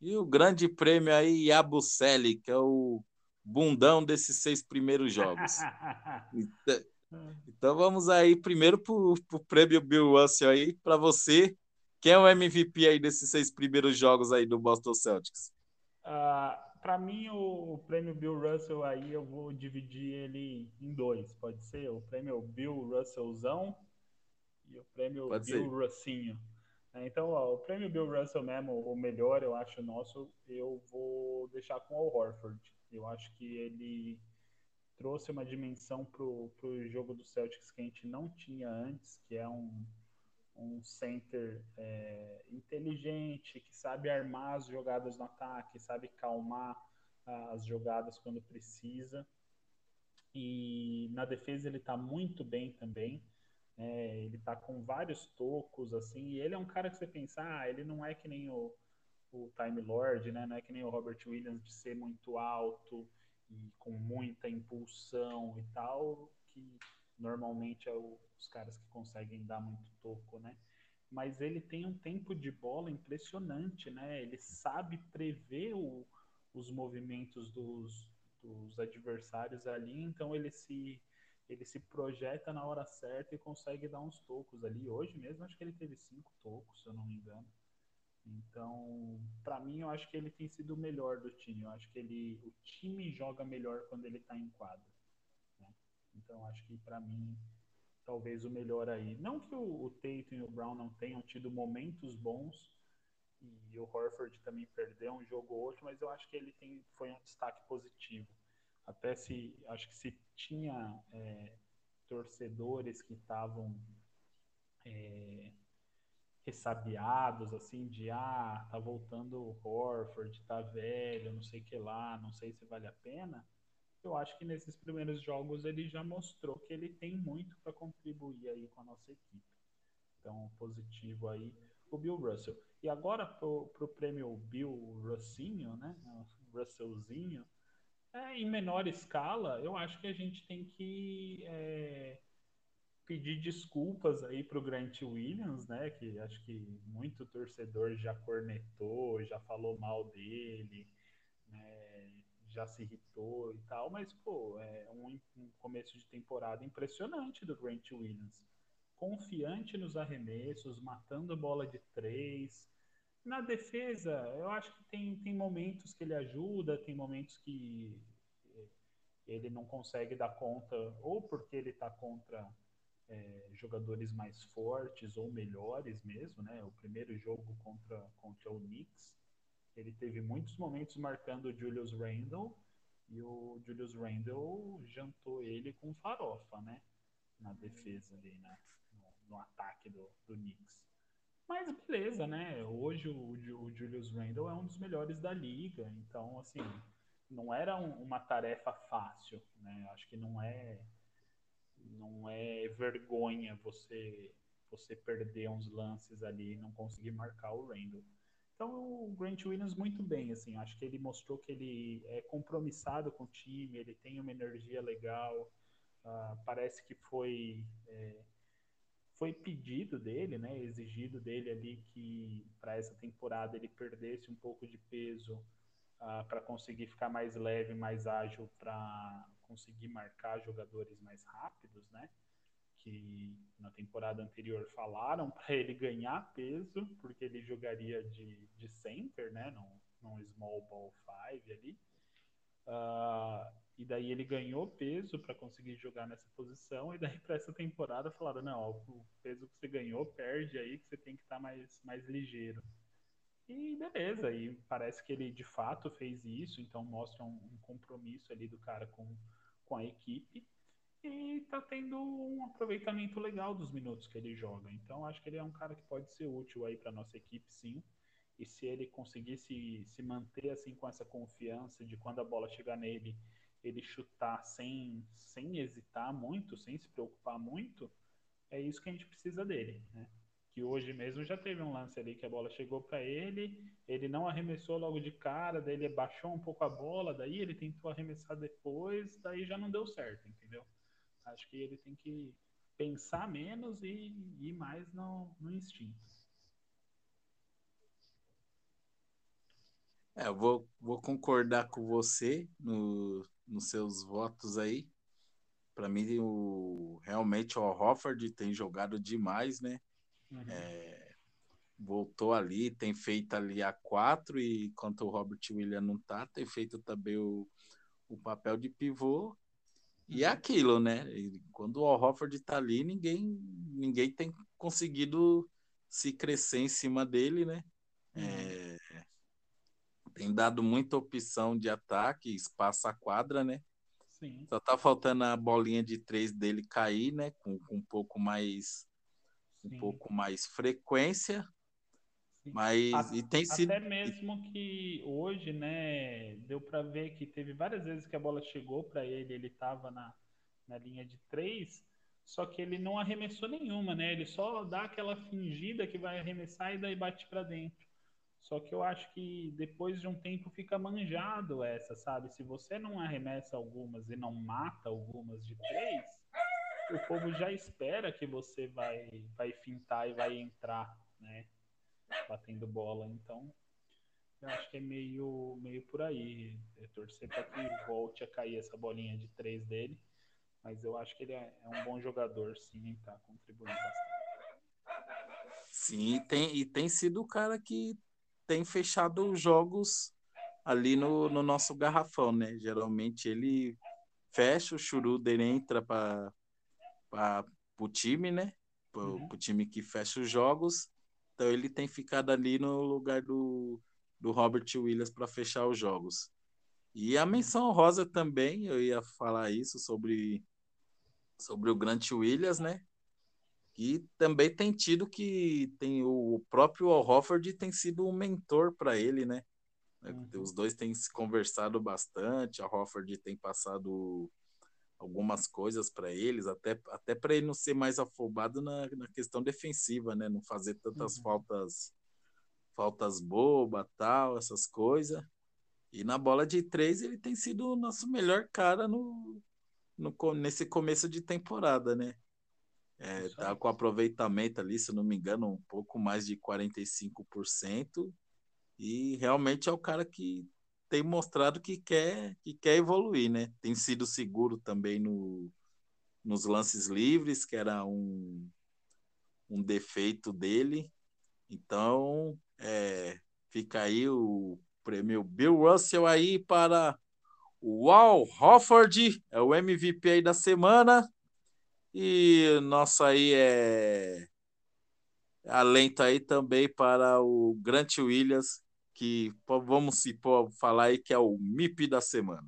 E o grande prêmio aí, Yabusele, que é o bundão desses seis primeiros jogos. então, então vamos aí primeiro para o prêmio Bill Russell aí, para você. Quem é o MVP aí desses seis primeiros jogos aí do Boston Celtics? Uh, para mim, o, prêmio Bill Russell aí, eu vou dividir ele em dois, pode ser? O prêmio Bill Russellzão e o prêmio Pode Bill ser. Russinho. É, então, ó, o prêmio Bill Russell mesmo, o melhor, eu acho, nosso, eu vou deixar com o Horford. Eu acho que ele trouxe uma dimensão pro, pro jogo do Celtics que a gente não tinha antes, que é um, um center é, inteligente, que sabe armar as jogadas no ataque, sabe calmar as jogadas quando precisa. E na defesa ele está muito bem também. É, ele está com vários tocos, assim, e ele é um cara que você pensa, ah, ele não é que nem o, o Time Lord, né? Não é que nem o Robert Williams de ser muito alto e com muita impulsão e tal, que normalmente é o, os caras que conseguem dar muito toco, né? Mas ele tem um tempo de bola impressionante, né? Ele sabe prever o, os movimentos dos, dos adversários ali, então ele se ele se projeta na hora certa e consegue dar uns tocos ali. Hoje mesmo acho que ele teve cinco tocos, se eu não me engano. Então, para mim, eu acho que ele tem sido o melhor do time. Eu acho que ele, o time joga melhor quando ele está em quadra. Então, acho que para mim, talvez o melhor aí. Não que o, o Tatum e o Brown não tenham tido momentos bons e o Horford também perdeu um jogo ou outro, mas eu acho que ele tem, foi um destaque positivo até se acho que se tinha é, torcedores que estavam é, ressabiados assim de ah tá voltando o Horford tá velho não sei que lá não sei se vale a pena eu acho que nesses primeiros jogos ele já mostrou que ele tem muito para contribuir aí com a nossa equipe. Então positivo aí o Bill Russell. E agora pro, pro prêmio Bill Russinho né? Russellzinho. É, em menor escala, eu acho que a gente tem que é, pedir desculpas aí para o Grant Williams, né? Que acho que muito torcedor já cornetou, já falou mal dele, né, já se irritou e tal, mas pô, é um, um começo de temporada impressionante do Grant Williams. Confiante nos arremessos, matando a bola de três, na defesa, eu acho que tem, tem momentos que ele ajuda, tem momentos que ele não consegue dar conta, ou porque ele está contra é, jogadores mais fortes ou melhores mesmo, né? O primeiro jogo contra, contra o Knicks, ele teve muitos momentos marcando o Julius Randle, e o Julius Randle jantou ele com farofa, né? Na defesa ali, no, no ataque do, do Knicks. Mas beleza, né? Hoje o, o Julius Randle é um dos melhores da liga. Então, assim, não era um, uma tarefa fácil, né? Acho que não é não é vergonha você você perder uns lances ali e não conseguir marcar o Randall. Então o Grant Williams muito bem, assim, acho que ele mostrou que ele é compromissado com o time, ele tem uma energia legal, uh, parece que foi é, foi pedido dele, né, exigido dele ali que para essa temporada ele perdesse um pouco de peso uh, para conseguir ficar mais leve, mais ágil, para conseguir marcar jogadores mais rápidos, né? Que na temporada anterior falaram para ele ganhar peso, porque ele jogaria de, de center, né? Num, num small ball five ali. Uh, e daí ele ganhou peso para conseguir jogar nessa posição. E daí para essa temporada falaram: não, o peso que você ganhou perde aí, que você tem que estar tá mais, mais ligeiro. E beleza, e parece que ele de fato fez isso, então mostra um, um compromisso ali do cara com, com a equipe e tá tendo um aproveitamento legal dos minutos que ele joga. Então acho que ele é um cara que pode ser útil aí para nossa equipe, sim. E se ele conseguir se, se manter assim com essa confiança de quando a bola chegar nele, ele chutar sem, sem hesitar muito, sem se preocupar muito, é isso que a gente precisa dele, né? que hoje mesmo já teve um lance ali que a bola chegou para ele, ele não arremessou logo de cara, daí ele baixou um pouco a bola, daí ele tentou arremessar depois, daí já não deu certo, entendeu? Acho que ele tem que pensar menos e ir mais no, no instinto. É, eu vou, vou concordar com você no, nos seus votos aí. Para mim, o, realmente o Hofford tem jogado demais, né? Uhum. É, voltou ali, tem feito ali a quatro, e enquanto o Robert Williams não tá, tem feito também o, o papel de pivô. E é uhum. aquilo, né? Quando o Hofford tá ali, ninguém, ninguém tem conseguido se crescer em cima dele, né? É, tem dado muita opção de ataque, espaço a quadra, né? Sim. Só tá faltando a bolinha de três dele cair, né? Com, com um pouco mais Sim. um pouco mais frequência. Mas até, e tem sido até mesmo que hoje, né, deu para ver que teve várias vezes que a bola chegou para ele, ele estava na, na linha de três, só que ele não arremessou nenhuma, né? Ele só dá aquela fingida que vai arremessar e daí bate para dentro. Só que eu acho que depois de um tempo fica manjado essa, sabe? Se você não arremessa algumas e não mata algumas de três, o povo já espera que você vai, vai fintar e vai entrar, né? Batendo bola. Então, eu acho que é meio, meio por aí. É torcer para que volte a cair essa bolinha de três dele. Mas eu acho que ele é, é um bom jogador, sim, e tá contribuindo bastante. Sim, tem, e tem sido o cara que tem fechado os jogos ali no, no nosso garrafão, né? Geralmente ele fecha, o Schroeder entra para o time, né? Para o uhum. time que fecha os jogos. Então ele tem ficado ali no lugar do, do Robert Williams para fechar os jogos. E a menção rosa também, eu ia falar isso sobre, sobre o Grant Williams, né? Que também tem tido que tem o próprio Al Hofford tem sido um mentor para ele, né? Uhum. Os dois têm se conversado bastante, a Hofford tem passado algumas coisas para eles, até, até para ele não ser mais afobado na, na questão defensiva, né? Não fazer tantas uhum. faltas faltas boba, tal, essas coisas. E na bola de três ele tem sido o nosso melhor cara no, no nesse começo de temporada, né? É, tá com aproveitamento ali, se não me engano, um pouco mais de 45%. E realmente é o cara que tem mostrado que quer, que quer evoluir, né? Tem sido seguro também no, nos lances livres, que era um, um defeito dele. Então, é, fica aí o prêmio Bill Russell aí para o Al Hofford, é o MVP aí da semana. E nosso aí é alento aí também para o Grant Williams, que vamos se falar aí que é o MIP da semana.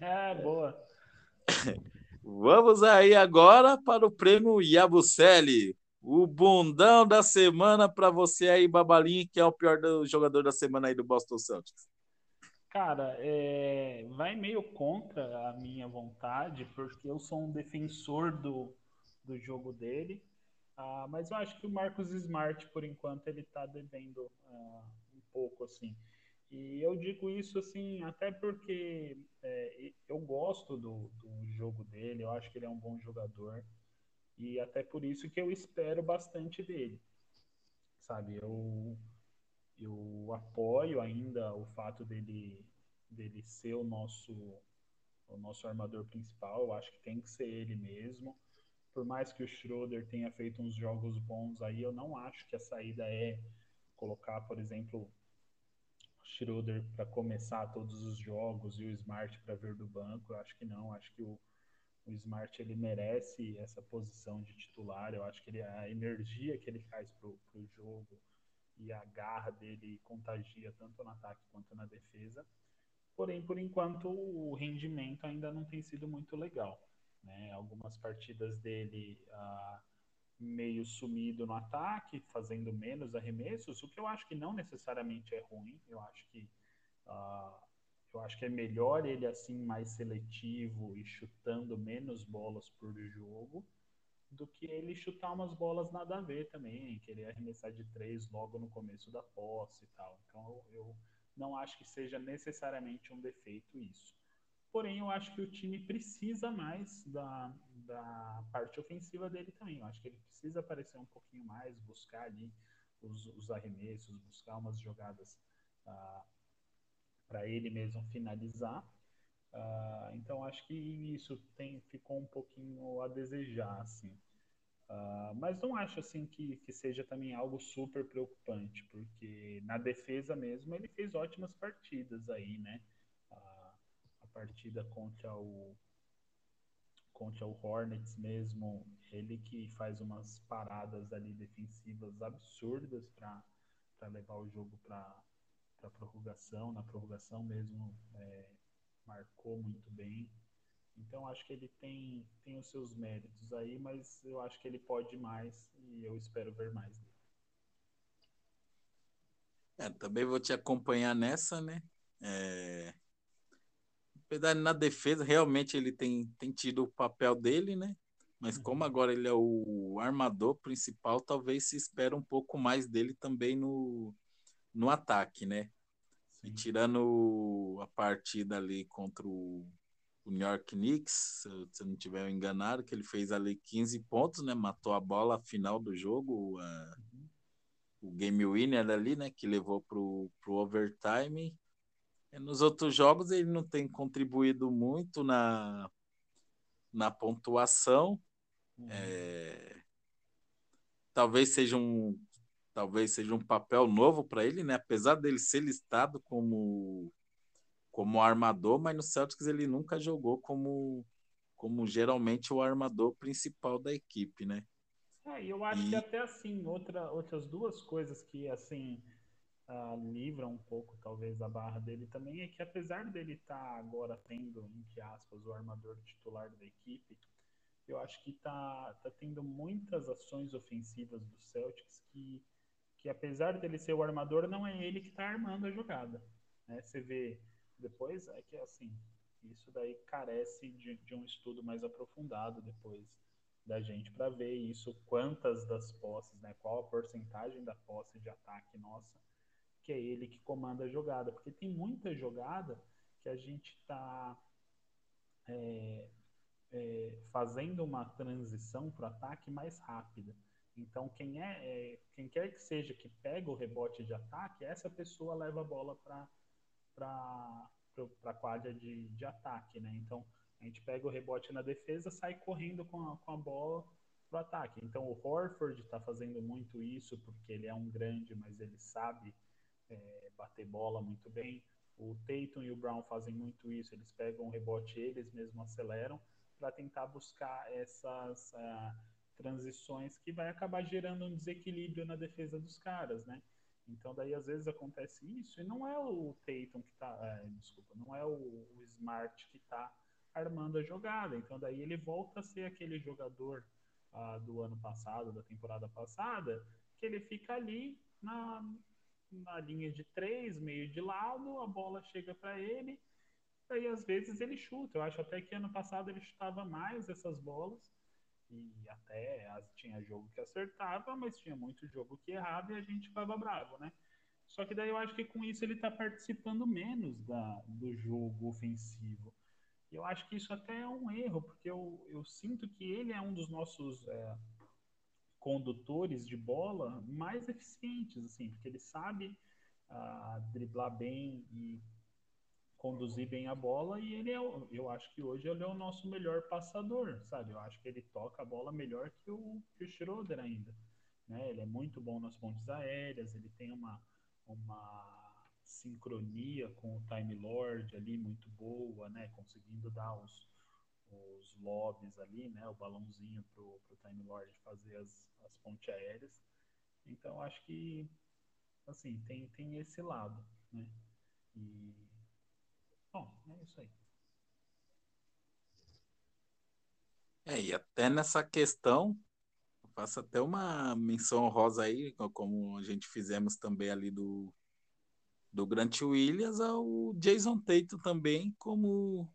É, boa. Vamos aí agora para o prêmio Yabucelli, o bundão da semana para você aí, Babalinho, que é o pior do jogador da semana aí do Boston Celtics. Cara, é, vai meio contra a minha vontade, porque eu sou um defensor do, do jogo dele. Uh, mas eu acho que o Marcos Smart, por enquanto, ele está devendo uh, pouco, assim. E eu digo isso, assim, até porque é, eu gosto do, do jogo dele, eu acho que ele é um bom jogador. E até por isso que eu espero bastante dele. Sabe, eu, eu apoio ainda o fato dele, dele ser o nosso, o nosso armador principal. Eu acho que tem que ser ele mesmo. Por mais que o Schroeder tenha feito uns jogos bons aí, eu não acho que a saída é colocar, por exemplo, Schroeder para começar todos os jogos e o Smart para ver do banco. Eu acho que não, acho que o, o Smart ele merece essa posição de titular. Eu acho que ele, a energia que ele faz pro, pro jogo e a garra dele contagia tanto no ataque quanto na defesa. Porém, por enquanto, o rendimento ainda não tem sido muito legal. Né? Algumas partidas dele, ah, meio sumido no ataque, fazendo menos arremessos, o que eu acho que não necessariamente é ruim. Eu acho que uh, eu acho que é melhor ele assim mais seletivo e chutando menos bolas por jogo do que ele chutar umas bolas nada a ver também, querer arremessar de três logo no começo da posse e tal. Então eu, eu não acho que seja necessariamente um defeito isso. Porém, eu acho que o time precisa mais da, da parte ofensiva dele também. Eu acho que ele precisa aparecer um pouquinho mais, buscar ali os, os arremessos, buscar umas jogadas ah, para ele mesmo finalizar. Ah, então, acho que isso tem, ficou um pouquinho a desejar, assim. Uh, mas não acho assim que, que seja também algo super preocupante, porque na defesa mesmo ele fez ótimas partidas aí, né? Partida contra o contra o Hornets mesmo, Ele que faz umas paradas ali defensivas absurdas para levar o jogo para a prorrogação. Na prorrogação mesmo é, marcou muito bem. Então acho que ele tem, tem os seus méritos aí, mas eu acho que ele pode mais e eu espero ver mais dele. É, também vou te acompanhar nessa, né? É... Apesar na defesa, realmente ele tem, tem tido o papel dele, né? Mas uhum. como agora ele é o armador principal, talvez se espera um pouco mais dele também no, no ataque, né? E tirando a partida ali contra o, o New York Knicks, se eu não estiver enganado, que ele fez ali 15 pontos, né? Matou a bola final do jogo, a, uhum. o game winner ali, né? Que levou pro, pro overtime. Nos outros jogos ele não tem contribuído muito na, na pontuação. Uhum. É, talvez seja um talvez seja um papel novo para ele, né? Apesar dele ser listado como como armador, mas no Celtics ele nunca jogou como como geralmente o armador principal da equipe, né? É, eu acho e... que até assim, outra, outras duas coisas que assim uh, livra um pouco, talvez, a barra dele também é que, apesar dele estar tá agora tendo, entre aspas, o armador titular da equipe, eu acho que tá, tá tendo muitas ações ofensivas do Celtics que, que, apesar dele ser o armador, não é ele que está armando a jogada. Né? Você vê depois, é que assim, isso daí carece de, de um estudo mais aprofundado depois da gente para ver isso, quantas das posses, né, qual a porcentagem da posse de ataque nossa que é ele que comanda a jogada. Porque tem muita jogada que a gente está é, é, fazendo uma transição para o ataque mais rápida. Então, quem, é, é, quem quer que seja que pega o rebote de ataque, essa pessoa leva a bola para a quadra de, de ataque. Né? Então, a gente pega o rebote na defesa, sai correndo com a, com a bola para o ataque. Então, o Horford está fazendo muito isso, porque ele é um grande, mas ele sabe é, bater bola muito bem. O Tatum e o Brown fazem muito isso, eles pegam o rebote, eles mesmos aceleram para tentar buscar essas uh, transições que vai acabar gerando um desequilíbrio na defesa dos caras, né? Então daí às vezes acontece isso e não é o Tatum que está, é, desculpa, não é o, o Smart que está armando a jogada. Então daí ele volta a ser aquele jogador uh, do ano passado, da temporada passada, que ele fica ali na, na linha de três, meio de lado, a bola chega para ele, aí às vezes ele chuta. Eu acho até que ano passado ele chutava mais essas bolas, e até tinha jogo que acertava, mas tinha muito jogo que errava e a gente ficava bravo, né? Só que daí eu acho que com isso ele está participando menos da, do jogo ofensivo. E eu acho que isso até é um erro, porque eu, eu sinto que ele é um dos nossos é, condutores de bola mais eficientes, assim, porque ele sabe uh, driblar bem e conduzir bem a bola e ele é, eu acho que hoje ele é o nosso melhor passador, sabe? Eu acho que ele toca a bola melhor que o, que o Schroeder ainda, né? Ele é muito bom nas pontes aéreas, ele tem uma, uma sincronia com o Time Lord ali muito boa, né? Conseguindo dar os, os lobbies ali, né? O balãozinho pro, pro Time Lord fazer as, as pontes aéreas. Então acho que assim tem, tem esse lado, né? E bom, é isso aí. É, e até nessa questão, faço até uma menção rosa aí, como a gente fizemos também ali do, do Grant Williams ao Jason Tatum também como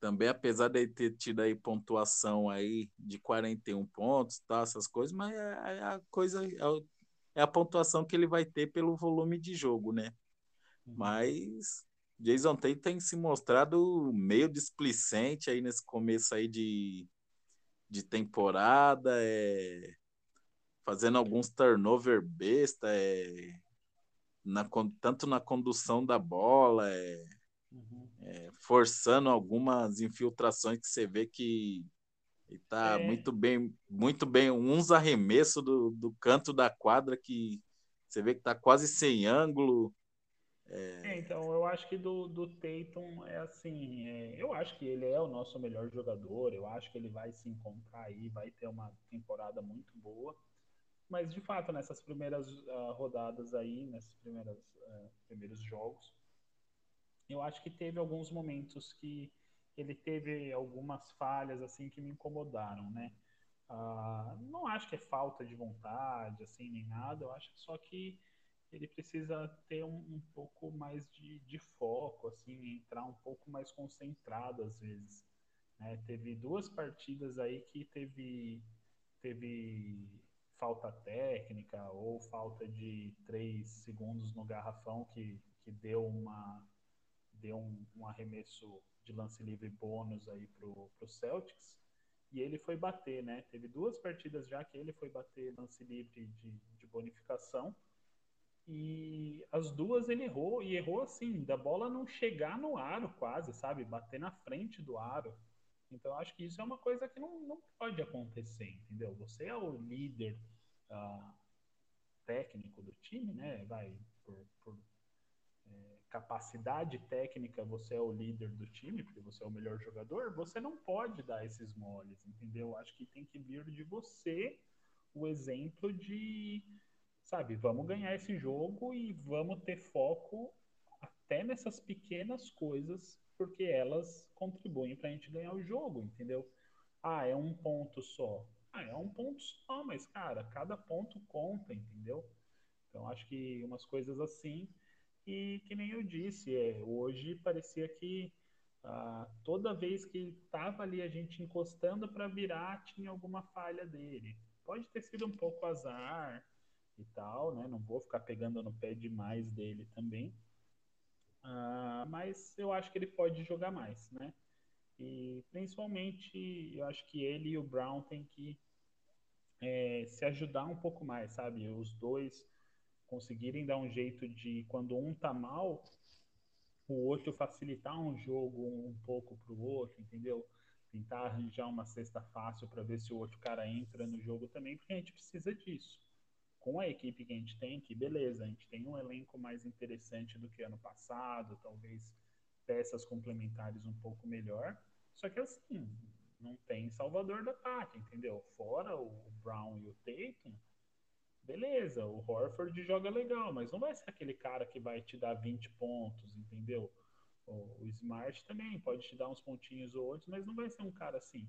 também, apesar de ele ter tido aí pontuação aí de 41 pontos, tá, essas coisas, mas é, é a coisa é, é a pontuação que ele vai ter pelo volume de jogo, né? Uhum. Mas Jason Tate tem se mostrado meio displicente aí nesse começo aí de, de temporada, é, fazendo alguns turnover besta, é, na, tanto na condução da bola, é, uhum é, forçando algumas infiltrações que você vê que está é. muito bem, muito bem, uns arremessos do, do canto da quadra que você vê que está quase sem ângulo. É... É, então, eu acho que do, do Tatum é assim, é, eu acho que ele é o nosso melhor jogador, eu acho que ele vai se encontrar aí, vai ter uma temporada muito boa, mas de fato, nessas primeiras uh, rodadas aí, nesses primeiras, uh, primeiros jogos, eu acho que teve alguns momentos que ele teve algumas falhas assim que me incomodaram, né? Uh, não acho que é falta de vontade, assim, nem nada. Eu acho só que ele precisa ter um, um pouco mais de, de, foco, assim, entrar um pouco mais concentrado às vezes. Né? Teve duas partidas aí que teve, teve falta técnica ou falta de três segundos no garrafão que, que deu uma deu um, um arremesso de lance livre bônus aí pro, pro Celtics e ele foi bater, né? Teve duas partidas já que ele foi bater lance livre de, de bonificação e as duas ele errou e errou assim, da bola não chegar no aro quase, sabe? Bater na frente do aro. Então acho que isso é uma coisa que não, não pode acontecer, entendeu? Você é o líder uh, técnico do time, né? Vai por, por capacidade técnica, você é o líder do time, porque você é o melhor jogador, você não pode dar esses moles, entendeu? Acho que tem que vir de você o exemplo de, sabe, vamos ganhar esse jogo e vamos ter foco até nessas pequenas coisas, porque elas contribuem para a gente ganhar o jogo, entendeu? Ah, é um ponto só. Ah, é um ponto só, mas, cara, cada ponto conta, entendeu? Então, acho que umas coisas assim e que nem eu disse, é, hoje parecia que ah, toda vez que estava ali a gente encostando para virar, tinha alguma falha dele. Pode ter sido um pouco azar e tal, né? Não vou ficar pegando no pé demais dele também. Ah, mas eu acho que ele pode jogar mais, né? E principalmente eu acho que ele e o Brown têm que é, se ajudar um pouco mais, sabe? Os dois conseguirem dar um jeito de, quando um tá mal, o outro facilitar um jogo um pouco para o outro, entendeu? Tentar arranjar uma cesta fácil para ver se o outro cara entra no jogo também, porque a gente precisa disso. Com a equipe que a gente tem, que beleza, a gente tem um elenco mais interessante do que ano passado, talvez peças complementares um pouco melhor. Só que assim, não tem salvador da pátria, entendeu? Fora o Brown e o Tatum, beleza, o Horford joga legal, mas não vai ser aquele cara que vai te dar 20 pontos, entendeu? O, Smart também pode te dar uns pontinhos ou outros, mas não vai ser um cara assim.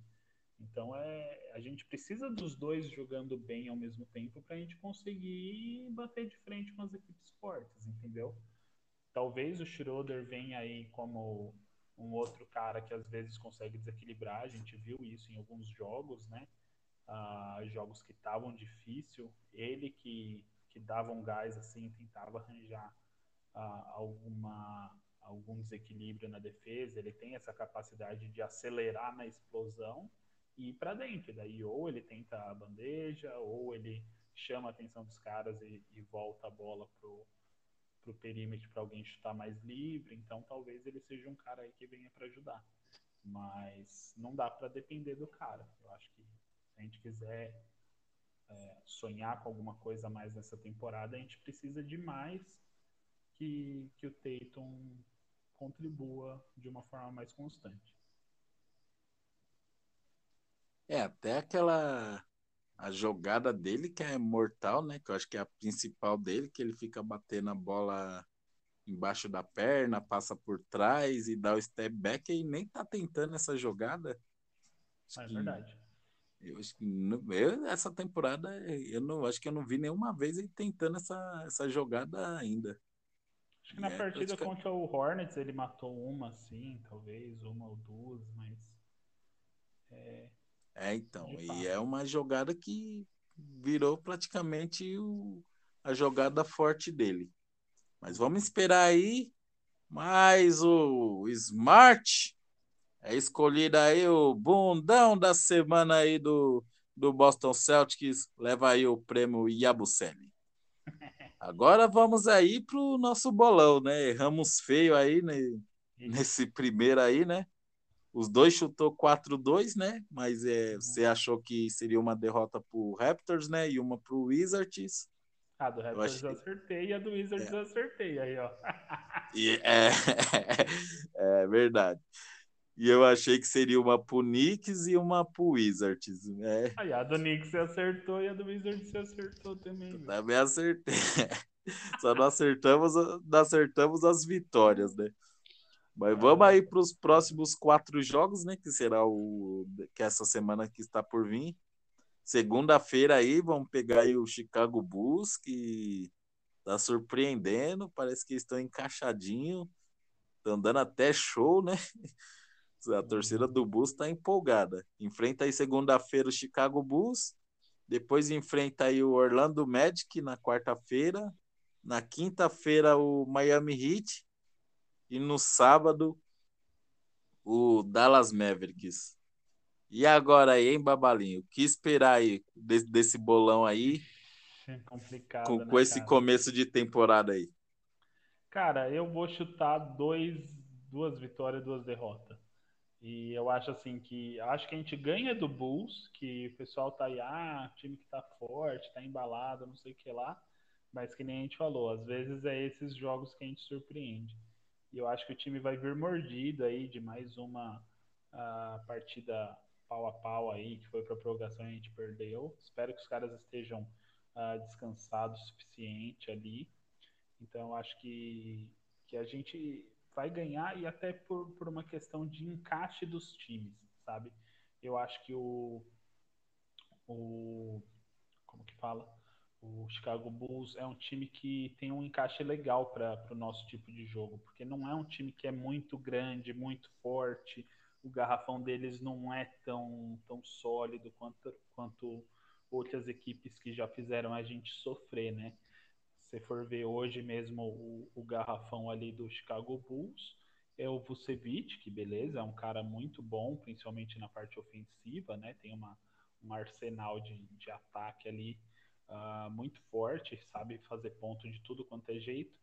Então é, a gente precisa dos dois jogando bem ao mesmo tempo para a gente conseguir bater de frente com as equipes fortes, entendeu? Talvez o Schroeder venha aí como um outro cara que às vezes consegue desequilibrar, a gente viu isso em alguns jogos, né? Jogos que estavam difícil, ele que, que dava um gás assim, tentava arranjar uh, alguma, algum desequilíbrio na defesa, ele tem essa capacidade de acelerar na explosão e ir para dentro. Daí ou ele tenta a bandeja, ou ele chama a atenção dos caras e, e volta a bola pro pro perímetro para alguém chutar mais livre, então talvez ele seja um cara aí que venha para ajudar. Mas não dá para depender do cara. Eu acho que a gente quiser é, sonhar com alguma coisa a mais nessa temporada, a gente precisa de mais que, que o Tatum contribua de uma forma mais constante. É, até aquela a jogada dele que é mortal, né? Que eu acho que é a principal dele, que ele fica batendo a bola embaixo da perna, passa por trás e dá o step back e nem tá tentando essa jogada. É verdade. Eu acho que eu, essa temporada eu não acho que eu não vi nenhuma vez ele tentando essa, essa jogada ainda. Acho que na é, partida contra o Hornets ele matou uma, sim, talvez, uma ou duas, mas. É, é então. E é uma jogada que virou praticamente o, a jogada forte dele. Mas vamos esperar aí. Mas o Smart é escolhido aí o bundão da semana aí do, do Boston Celtics. Leva aí o prêmio Yabusele. Agora vamos aí pro nosso bolão, né? Erramos feio aí né? nesse primeiro aí, né? Os dois chutou 4-2, né? Mas é, você achou que seria uma derrota pro Raptors, né? E uma pro Wizards. Ah, do Raptors achei... eu acertei e a do Wizards é. eu acertei aí, ó. E é... é verdade. E eu achei que seria uma pro Knicks e uma pro Wizards. Né? Aí a do Knicks você acertou e a do Wizards você acertou também. Viu? Também acertei. Só não acertamos, não acertamos as vitórias, né? Mas vamos aí para os próximos quatro jogos, né? Que será o que essa semana que está por vir. Segunda-feira aí, vamos pegar aí o Chicago Bulls, que tá surpreendendo, parece que estão encaixadinho, estão dando até show, né? A torcida do Bulls está empolgada. Enfrenta aí segunda-feira o Chicago Bulls, depois enfrenta aí o Orlando Magic na quarta-feira, na quinta-feira o Miami Heat e no sábado o Dallas Mavericks. E agora aí, hein, Babalinho? O que esperar aí desse, desse bolão aí? Complicado. Com, né, com esse cara? começo de temporada aí. Cara, eu vou chutar dois, duas vitórias, duas derrotas. E eu acho assim que acho que a gente ganha do Bulls, que o pessoal tá aí, ah, time que tá forte, tá embalado, não sei o que lá. Mas que nem a gente falou, às vezes é esses jogos que a gente surpreende. E eu acho que o time vai vir mordido aí de mais uma uh, partida pau a pau aí, que foi para prorrogação e a gente perdeu. Espero que os caras estejam uh, descansados o suficiente ali. Então, acho que, que a gente vai ganhar e até por, por uma questão de encaixe dos times, sabe? Eu acho que o, o como que fala? O Chicago Bulls é um time que tem um encaixe legal para o nosso tipo de jogo, porque não é um time que é muito grande, muito forte, o garrafão deles não é tão, tão sólido quanto, quanto outras equipes que já fizeram a gente sofrer, né? Se for ver hoje mesmo o, o garrafão ali do Chicago Bulls, é o Vucevic, que beleza, é um cara muito bom, principalmente na parte ofensiva, né? Tem uma, um arsenal de, de ataque ali uh, muito forte, sabe fazer ponto de tudo quanto é jeito,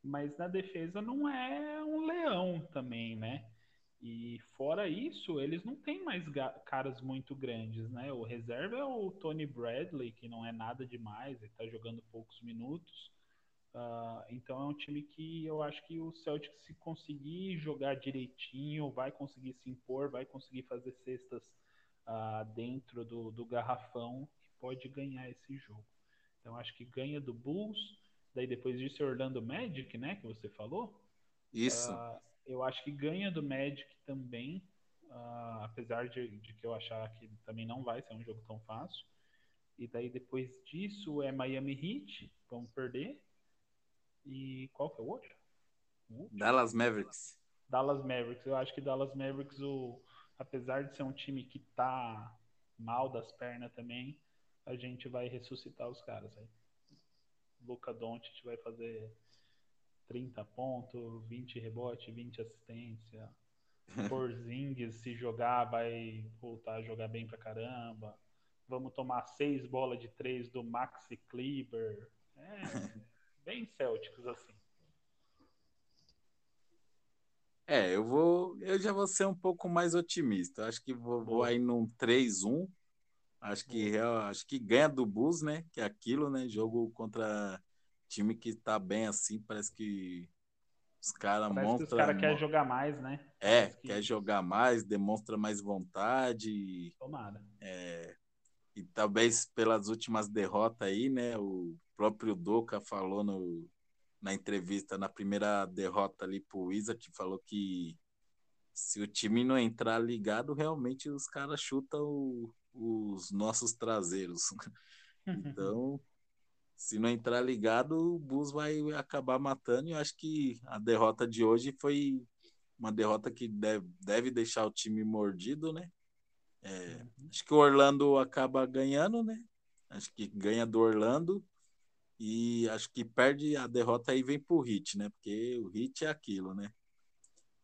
mas na defesa não é um leão também, né? E fora isso, eles não têm mais caras muito grandes, né? O reserva é o Tony Bradley, que não é nada demais, ele tá jogando poucos minutos. Uh, então é um time que eu acho que o Celtic, se conseguir jogar direitinho, vai conseguir se impor, vai conseguir fazer cestas uh, dentro do, do garrafão e pode ganhar esse jogo. Então acho que ganha do Bulls, daí depois disso é Orlando Magic, né? Que você falou. Isso. Uh, eu acho que ganha do Magic também, uh, apesar de, de, que eu achar que também não vai ser um jogo tão fácil. E daí depois disso é Miami Heat, vamos perder. E qual que é o outro? O Dallas Mavericks. Dallas Mavericks. Eu acho que Dallas Mavericks, o, apesar de ser um time que tá mal das pernas também, a gente vai ressuscitar os caras aí. Luca Doncic vai fazer 30 pontos, 20 rebote, 20 assistência. Porzingis, se jogar, vai voltar a jogar bem pra caramba. Vamos tomar seis bolas de três do Maxi Kleber. É, bem Celtics, assim. É, eu vou. Eu já vou ser um pouco mais otimista. Acho que vou, vou aí num 3-1. Acho que, acho que ganha do Bulls, né? Que é aquilo, né? Jogo contra time que tá bem assim, parece que os caras montam. os caras querem jogar mais, né? É, que... quer jogar mais, demonstra mais vontade. Tomara. É, e talvez pelas últimas derrotas aí, né? O próprio Doca falou no, na entrevista, na primeira derrota ali pro Wizard, falou que se o time não entrar ligado, realmente os caras chutam os nossos traseiros. Então, se não entrar ligado, o Bus vai acabar matando. E eu acho que a derrota de hoje foi uma derrota que deve, deve deixar o time mordido, né? É, uhum. Acho que o Orlando acaba ganhando, né? Acho que ganha do Orlando. E acho que perde a derrota aí vem pro Hit, né? Porque o Hit é aquilo, né?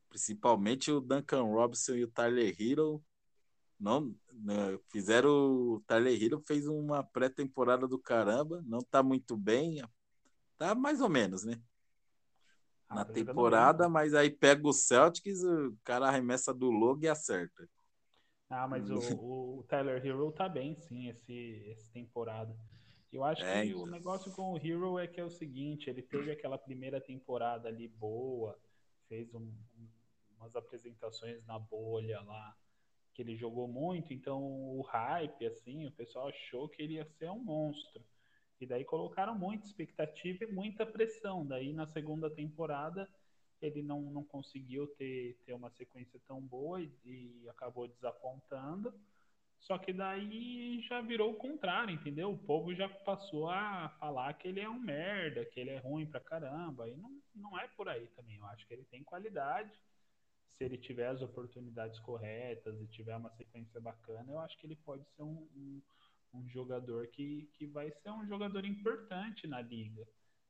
Principalmente o Duncan Robinson e o Tyler Hero não, né, fizeram o Tyler Hero fez uma pré-temporada do caramba, não tá muito bem, tá mais ou menos, né? Ah, Na tá temporada, mas aí pega o Celtics, o cara arremessa do logo e acerta. Ah, mas o, o Tyler Hero tá bem, sim, esse, essa temporada. Eu acho é, que então. o negócio com o Hero é que é o seguinte, ele teve aquela primeira temporada ali boa, fez um, umas apresentações na bolha lá, que ele jogou muito, então o hype, assim, o pessoal achou que ele ia ser um monstro. E daí colocaram muita expectativa e muita pressão. Daí na segunda temporada ele não, não conseguiu ter, ter uma sequência tão boa e, e acabou desapontando. Só que daí já virou o contrário, entendeu? O povo já passou a falar que ele é um merda, que ele é ruim pra caramba. E não, não é por aí também. Eu acho que ele tem qualidade. Se ele tiver as oportunidades corretas e tiver uma sequência bacana, eu acho que ele pode ser um, um, um jogador que, que vai ser um jogador importante na liga.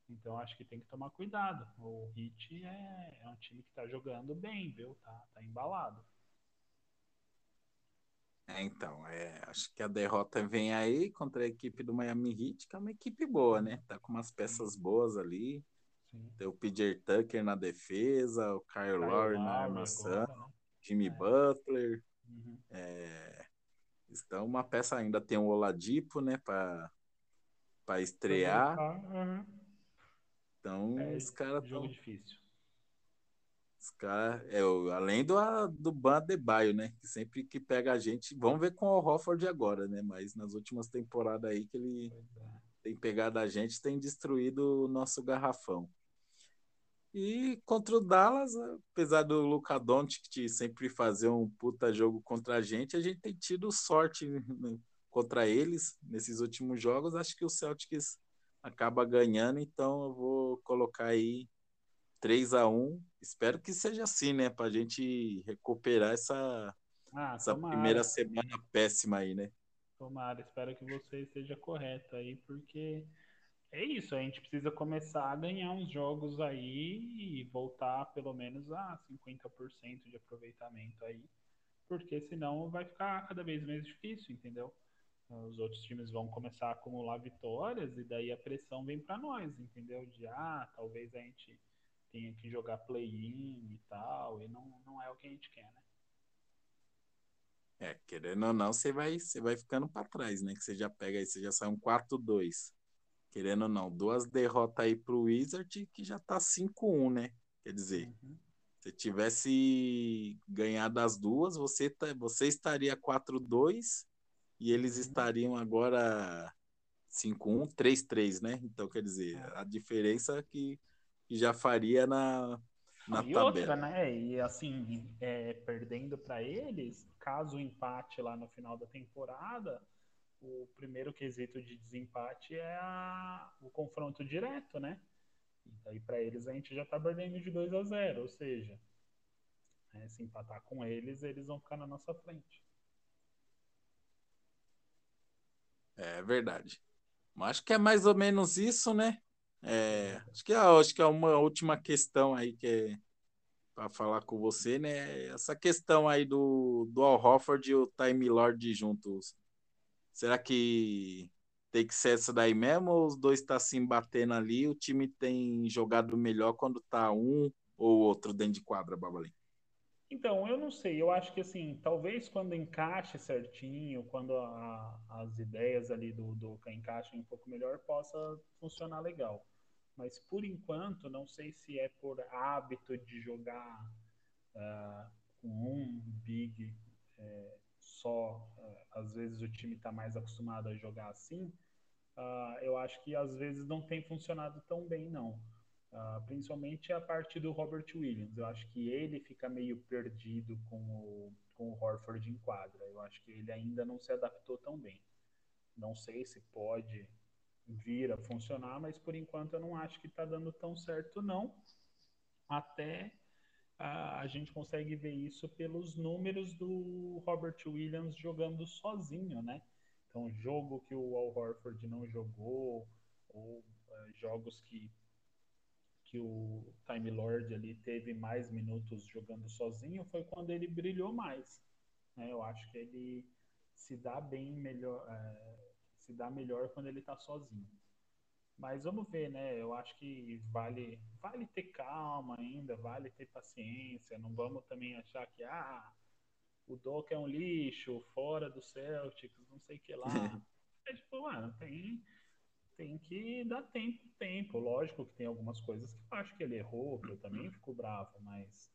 Então acho que tem que tomar cuidado. O Heat é, é um time que tá jogando bem, viu? Tá, tá embalado. É, então, é, acho que a derrota vem aí contra a equipe do Miami Heat, que é uma equipe boa, né? Tá com umas peças boas ali. Sim. Tem o PJ Tucker na defesa, o Kyle, Lowry na armação, né? Jimmy é. Butler. Uhum. É, então, uma peça ainda tem o Oladipo, né, para estrear. Uhum. Então, é, os caras. Jogo tão... difícil. Os caras, é, além do, do Ban Baio, né? Que sempre que pega a gente, vamos ver com o Hofford agora, né? Mas nas últimas temporadas aí que ele é. tem pegado a gente, tem destruído o nosso garrafão. E contra o Dallas, apesar do Luca Doncic sempre fazer um puta jogo contra a gente, a gente tem tido sorte né, contra eles nesses últimos jogos. Acho que o Celtics acaba ganhando, então eu vou colocar aí 3 a 1 Espero que seja assim, né? Pra gente recuperar essa, ah, essa primeira semana péssima aí, né? Tomara, espero que você esteja correto aí, porque é isso, a gente precisa começar a ganhar uns jogos aí e voltar pelo menos a 50% de aproveitamento aí, porque senão vai ficar cada vez mais difícil, entendeu? Os outros times vão começar a acumular vitórias e daí a pressão vem para nós, entendeu? De ah, talvez a gente tenha que jogar play-in e tal, e não, não é o que a gente quer, né? É, querendo ou não, você vai, você vai ficando para trás, né? Que você já pega aí, você já sai um 4-2. Querendo ou não, duas derrotas aí pro Wizard, que já tá 5-1, né? Quer dizer, uhum. se tivesse ganhado as duas, você, tá, você estaria 4-2 e eles uhum. estariam agora 5-1, 3-3, né? Então, quer dizer, é. a diferença que que já faria na, na e tabela. outra, né? E assim, é, perdendo para eles, caso o empate lá no final da temporada, o primeiro quesito de desempate é a, o confronto direto, né? E para eles a gente já tá perdendo de 2 a 0, ou seja, né, se empatar com eles, eles vão ficar na nossa frente. É verdade. Mas acho que é mais ou menos isso, né? É, acho, que, é, acho que é uma última questão aí que é para falar com você, né? Essa questão aí do, do Al Hofford e o Time Lord juntos. Será que tem que ser essa daí mesmo ou os dois estão tá se batendo ali? O time tem jogado melhor quando tá um ou outro dentro de quadra, Babalim? Então, eu não sei. Eu acho que assim, talvez quando encaixe certinho, quando a, as ideias ali do Duca encaixem um pouco melhor, possa funcionar legal mas por enquanto não sei se é por hábito de jogar uh, com um big é, só, uh, às vezes o time está mais acostumado a jogar assim, uh, eu acho que às vezes não tem funcionado tão bem não. principalmente a parte do Robert Williams. Eu acho que ele fica meio perdido com o, com o Horford em quadra. Eu acho que ele ainda não se adaptou tão bem. Não sei se pode vir a funcionar, mas por enquanto eu não acho que está dando tão certo, não. Até a, a, gente consegue ver isso pelos números do Robert Williams jogando sozinho, né? Então, jogo que o Al Horford não jogou, ou uh, jogos que, que o Time Lord ali teve mais minutos jogando sozinho, foi quando ele brilhou mais. Né? Eu acho que ele se dá bem melhor. Uh, se dá melhor quando ele está sozinho. Mas vamos ver, né? Eu acho que vale, vale ter calma ainda, vale ter paciência. Não vamos também achar que ah, o Doc é um lixo, fora do Celtics, não sei o que lá. é tipo, mano, tem, tem que dar tempo, tempo. Lógico que tem algumas coisas que eu acho que ele errou, que eu também fico bravo, mas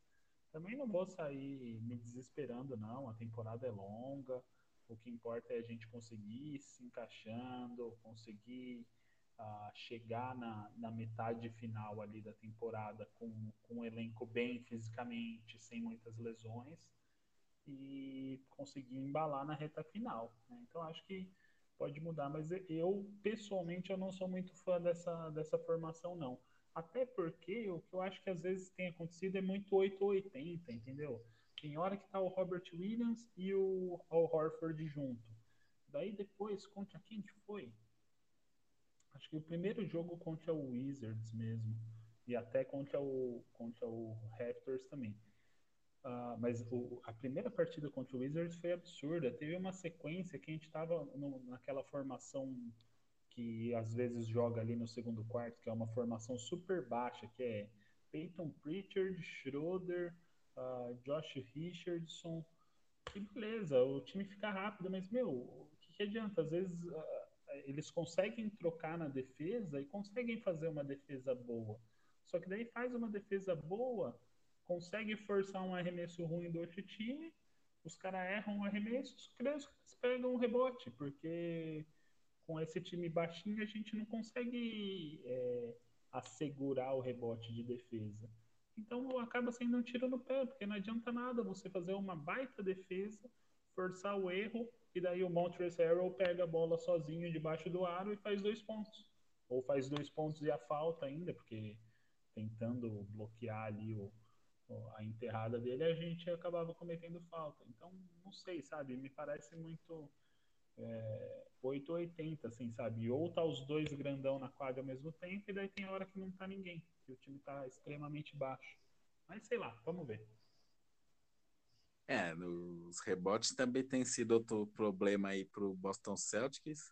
também não vou sair me desesperando, não. A temporada é longa. O que importa é a gente conseguir se encaixando, conseguir chegar na, na metade final ali da temporada com, com um elenco bem fisicamente, sem muitas lesões e conseguir embalar na reta final. Né? Então acho que pode mudar, mas eu pessoalmente eu não sou muito fã dessa, dessa formação não. Até porque o que eu acho que às vezes tem acontecido é muito 880, entendeu? Tem hora que tá o Robert Williams e o Al Horford junto. Daí depois, contra quem que foi? Acho que o primeiro jogo contra o Wizards mesmo. E até contra o, contra o Raptors também. Uh, mas o, a primeira partida contra o Wizards foi absurda. Teve uma sequência que a gente estava naquela formação que às vezes joga ali no segundo quarto, que é uma formação super baixa, que é Peyton Pritchard, Schroeder, uh, Josh Richardson. Que beleza, o time fica rápido, mas meu, o que, que adianta? Às vezes uh, eles conseguem trocar na defesa e conseguem fazer uma defesa boa. Só que daí faz uma defesa boa consegue forçar um arremesso ruim do outro time, os caras erram o arremesso, os caras pegam um rebote, porque com esse time baixinho a gente não consegue é, assegurar o rebote de defesa. Então acaba sendo um tiro no pé, porque não adianta nada você fazer uma baita defesa, forçar o erro, e daí o Montrezl Harrell pega a bola sozinho debaixo do aro e faz dois pontos. Ou faz dois pontos e a falta ainda, porque tentando bloquear ali o, a enterrada dele, a gente acabava cometendo falta. Então, não sei, sabe? Me parece muito é, 880, assim, sabe? Ou tá os dois grandão na quadra ao mesmo tempo, e daí tem hora que não tá ninguém, que o time tá extremamente baixo. Mas sei lá, vamos ver. É, os rebotes também tem sido outro problema aí pro Boston Celtics.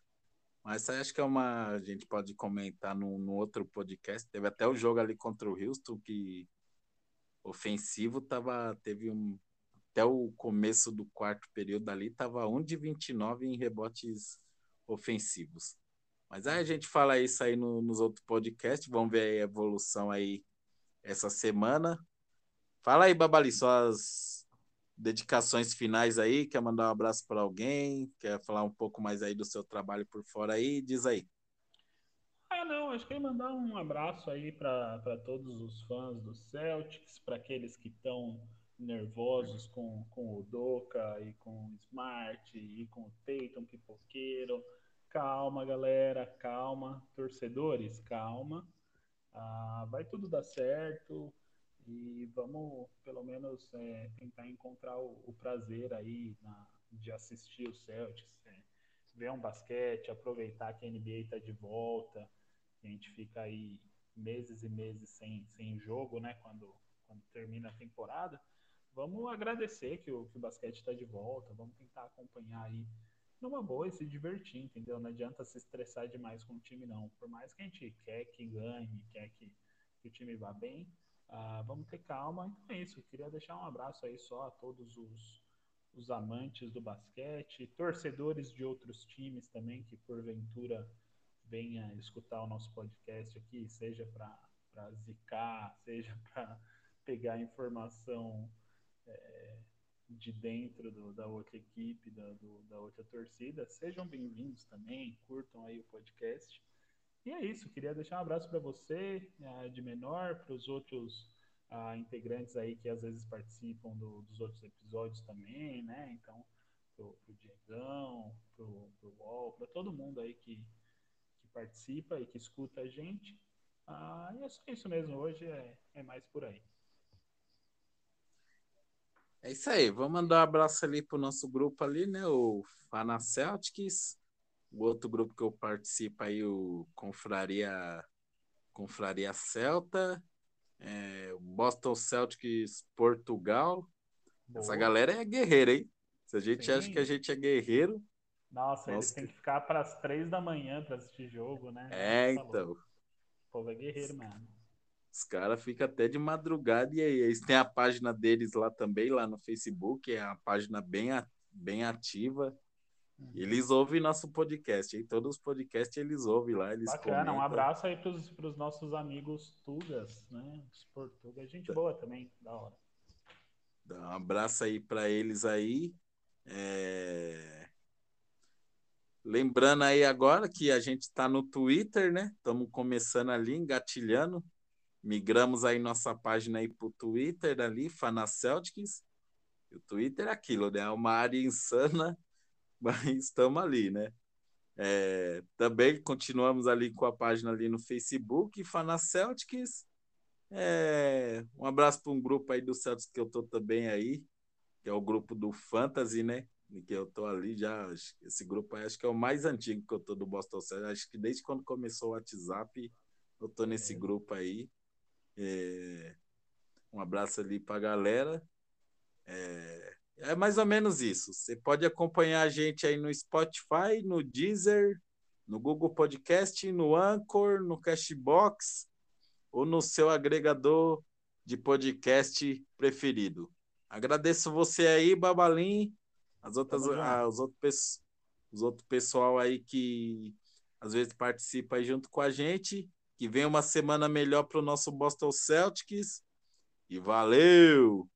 Mas acho que é uma. A gente pode comentar no, outro podcast. Teve até o jogo ali contra o Houston que ofensivo tava, teve um. Até o começo do quarto período ali, tava 1 de 29 em rebotes ofensivos. Mas aí a gente fala isso aí no, nos outros podcasts, vamos ver a evolução aí essa semana. Fala aí, Babali, suas dedicações finais aí, quer mandar um abraço para alguém, quer falar um pouco mais aí do seu trabalho por fora aí, diz aí. Ah, não, acho que ia mandar um abraço aí para todos os fãs do Celtics, para aqueles que estão nervosos com, com o Doca e com o Smart e com o Peyton Pipoqueiro. Calma, galera, calma. Torcedores, calma. Ah, vai tudo dar certo e vamos, pelo menos, é, tentar encontrar o, o prazer aí na, de assistir o Celtics. É, ver um basquete, aproveitar que a NBA está de volta a gente fica aí meses e meses sem, sem jogo, né? Quando, quando termina a temporada. Vamos agradecer que o, que o basquete está de volta, vamos tentar acompanhar aí numa boa e se divertir, entendeu? Não adianta se estressar demais com o time, não. Por mais que a gente quer que ganhe, quer que, que o time vá bem, uh, vamos ter calma. Então é isso. Eu queria deixar um abraço aí só a todos os, os amantes do basquete, torcedores de outros times também que porventura venha escutar o nosso podcast aqui, seja para zicar, seja para pegar informação é, de dentro do, da outra equipe, da, do, da outra torcida, sejam bem-vindos também, curtam aí o podcast. E é isso, queria deixar um abraço para você, uh, de menor, para os outros uh, integrantes aí que às vezes participam do, dos outros episódios também, né? Então, pro, pro Diegão, pro, pro UOL, para todo mundo aí que, participa e que escuta a gente. Ah, e é só isso mesmo. Hoje é, é mais por aí. É isso aí. Vamos mandar um abraço ali pro nosso grupo ali, né? O Fana Celtics. O outro grupo que eu participo aí, o Confraria, Confraria Celta. É, Boston Celtics Portugal. Boa. Essa galera é guerreira, hein? Se a gente Sim. acha que a gente é guerreiro, nossa, Nossa eles têm que ficar para as três da manhã para assistir jogo, né? É, Nossa, então. O povo é guerreiro, mano. Os caras ficam até de madrugada e aí eles têm a página deles lá também, lá no Facebook, é uma página bem, bem ativa. Eles ouvem nosso podcast, em todos os podcasts eles ouvem lá, eles Bacana, comentam. um abraço aí para os nossos amigos Tugas, né? Os portugueses, gente tá. boa também, da hora. Dá um abraço aí para eles aí. É... Lembrando aí agora que a gente está no Twitter, né? Estamos começando ali, engatilhando. Migramos aí nossa página aí para o Twitter ali, Fanaceltics. O Twitter é aquilo, né? É uma área insana, mas estamos ali, né? É, também continuamos ali com a página ali no Facebook, Fanaceltics. É, um abraço para um grupo aí do Celtics que eu tô também aí, que é o grupo do Fantasy, né? Que eu tô ali já. Esse grupo aí acho que é o mais antigo que eu tô do Boston Celtics. Acho que desde quando começou o WhatsApp, eu tô nesse é. grupo aí. É, um abraço ali para a galera. É, é mais ou menos isso. Você pode acompanhar a gente aí no Spotify, no Deezer, no Google Podcast, no Anchor, no Cashbox ou no seu agregador de podcast preferido. Agradeço você aí, Babalim, as outras, ah, os, outros, os outros pessoal aí que às vezes participa aí junto com a gente. Que venha uma semana melhor para o nosso Boston Celtics. E valeu!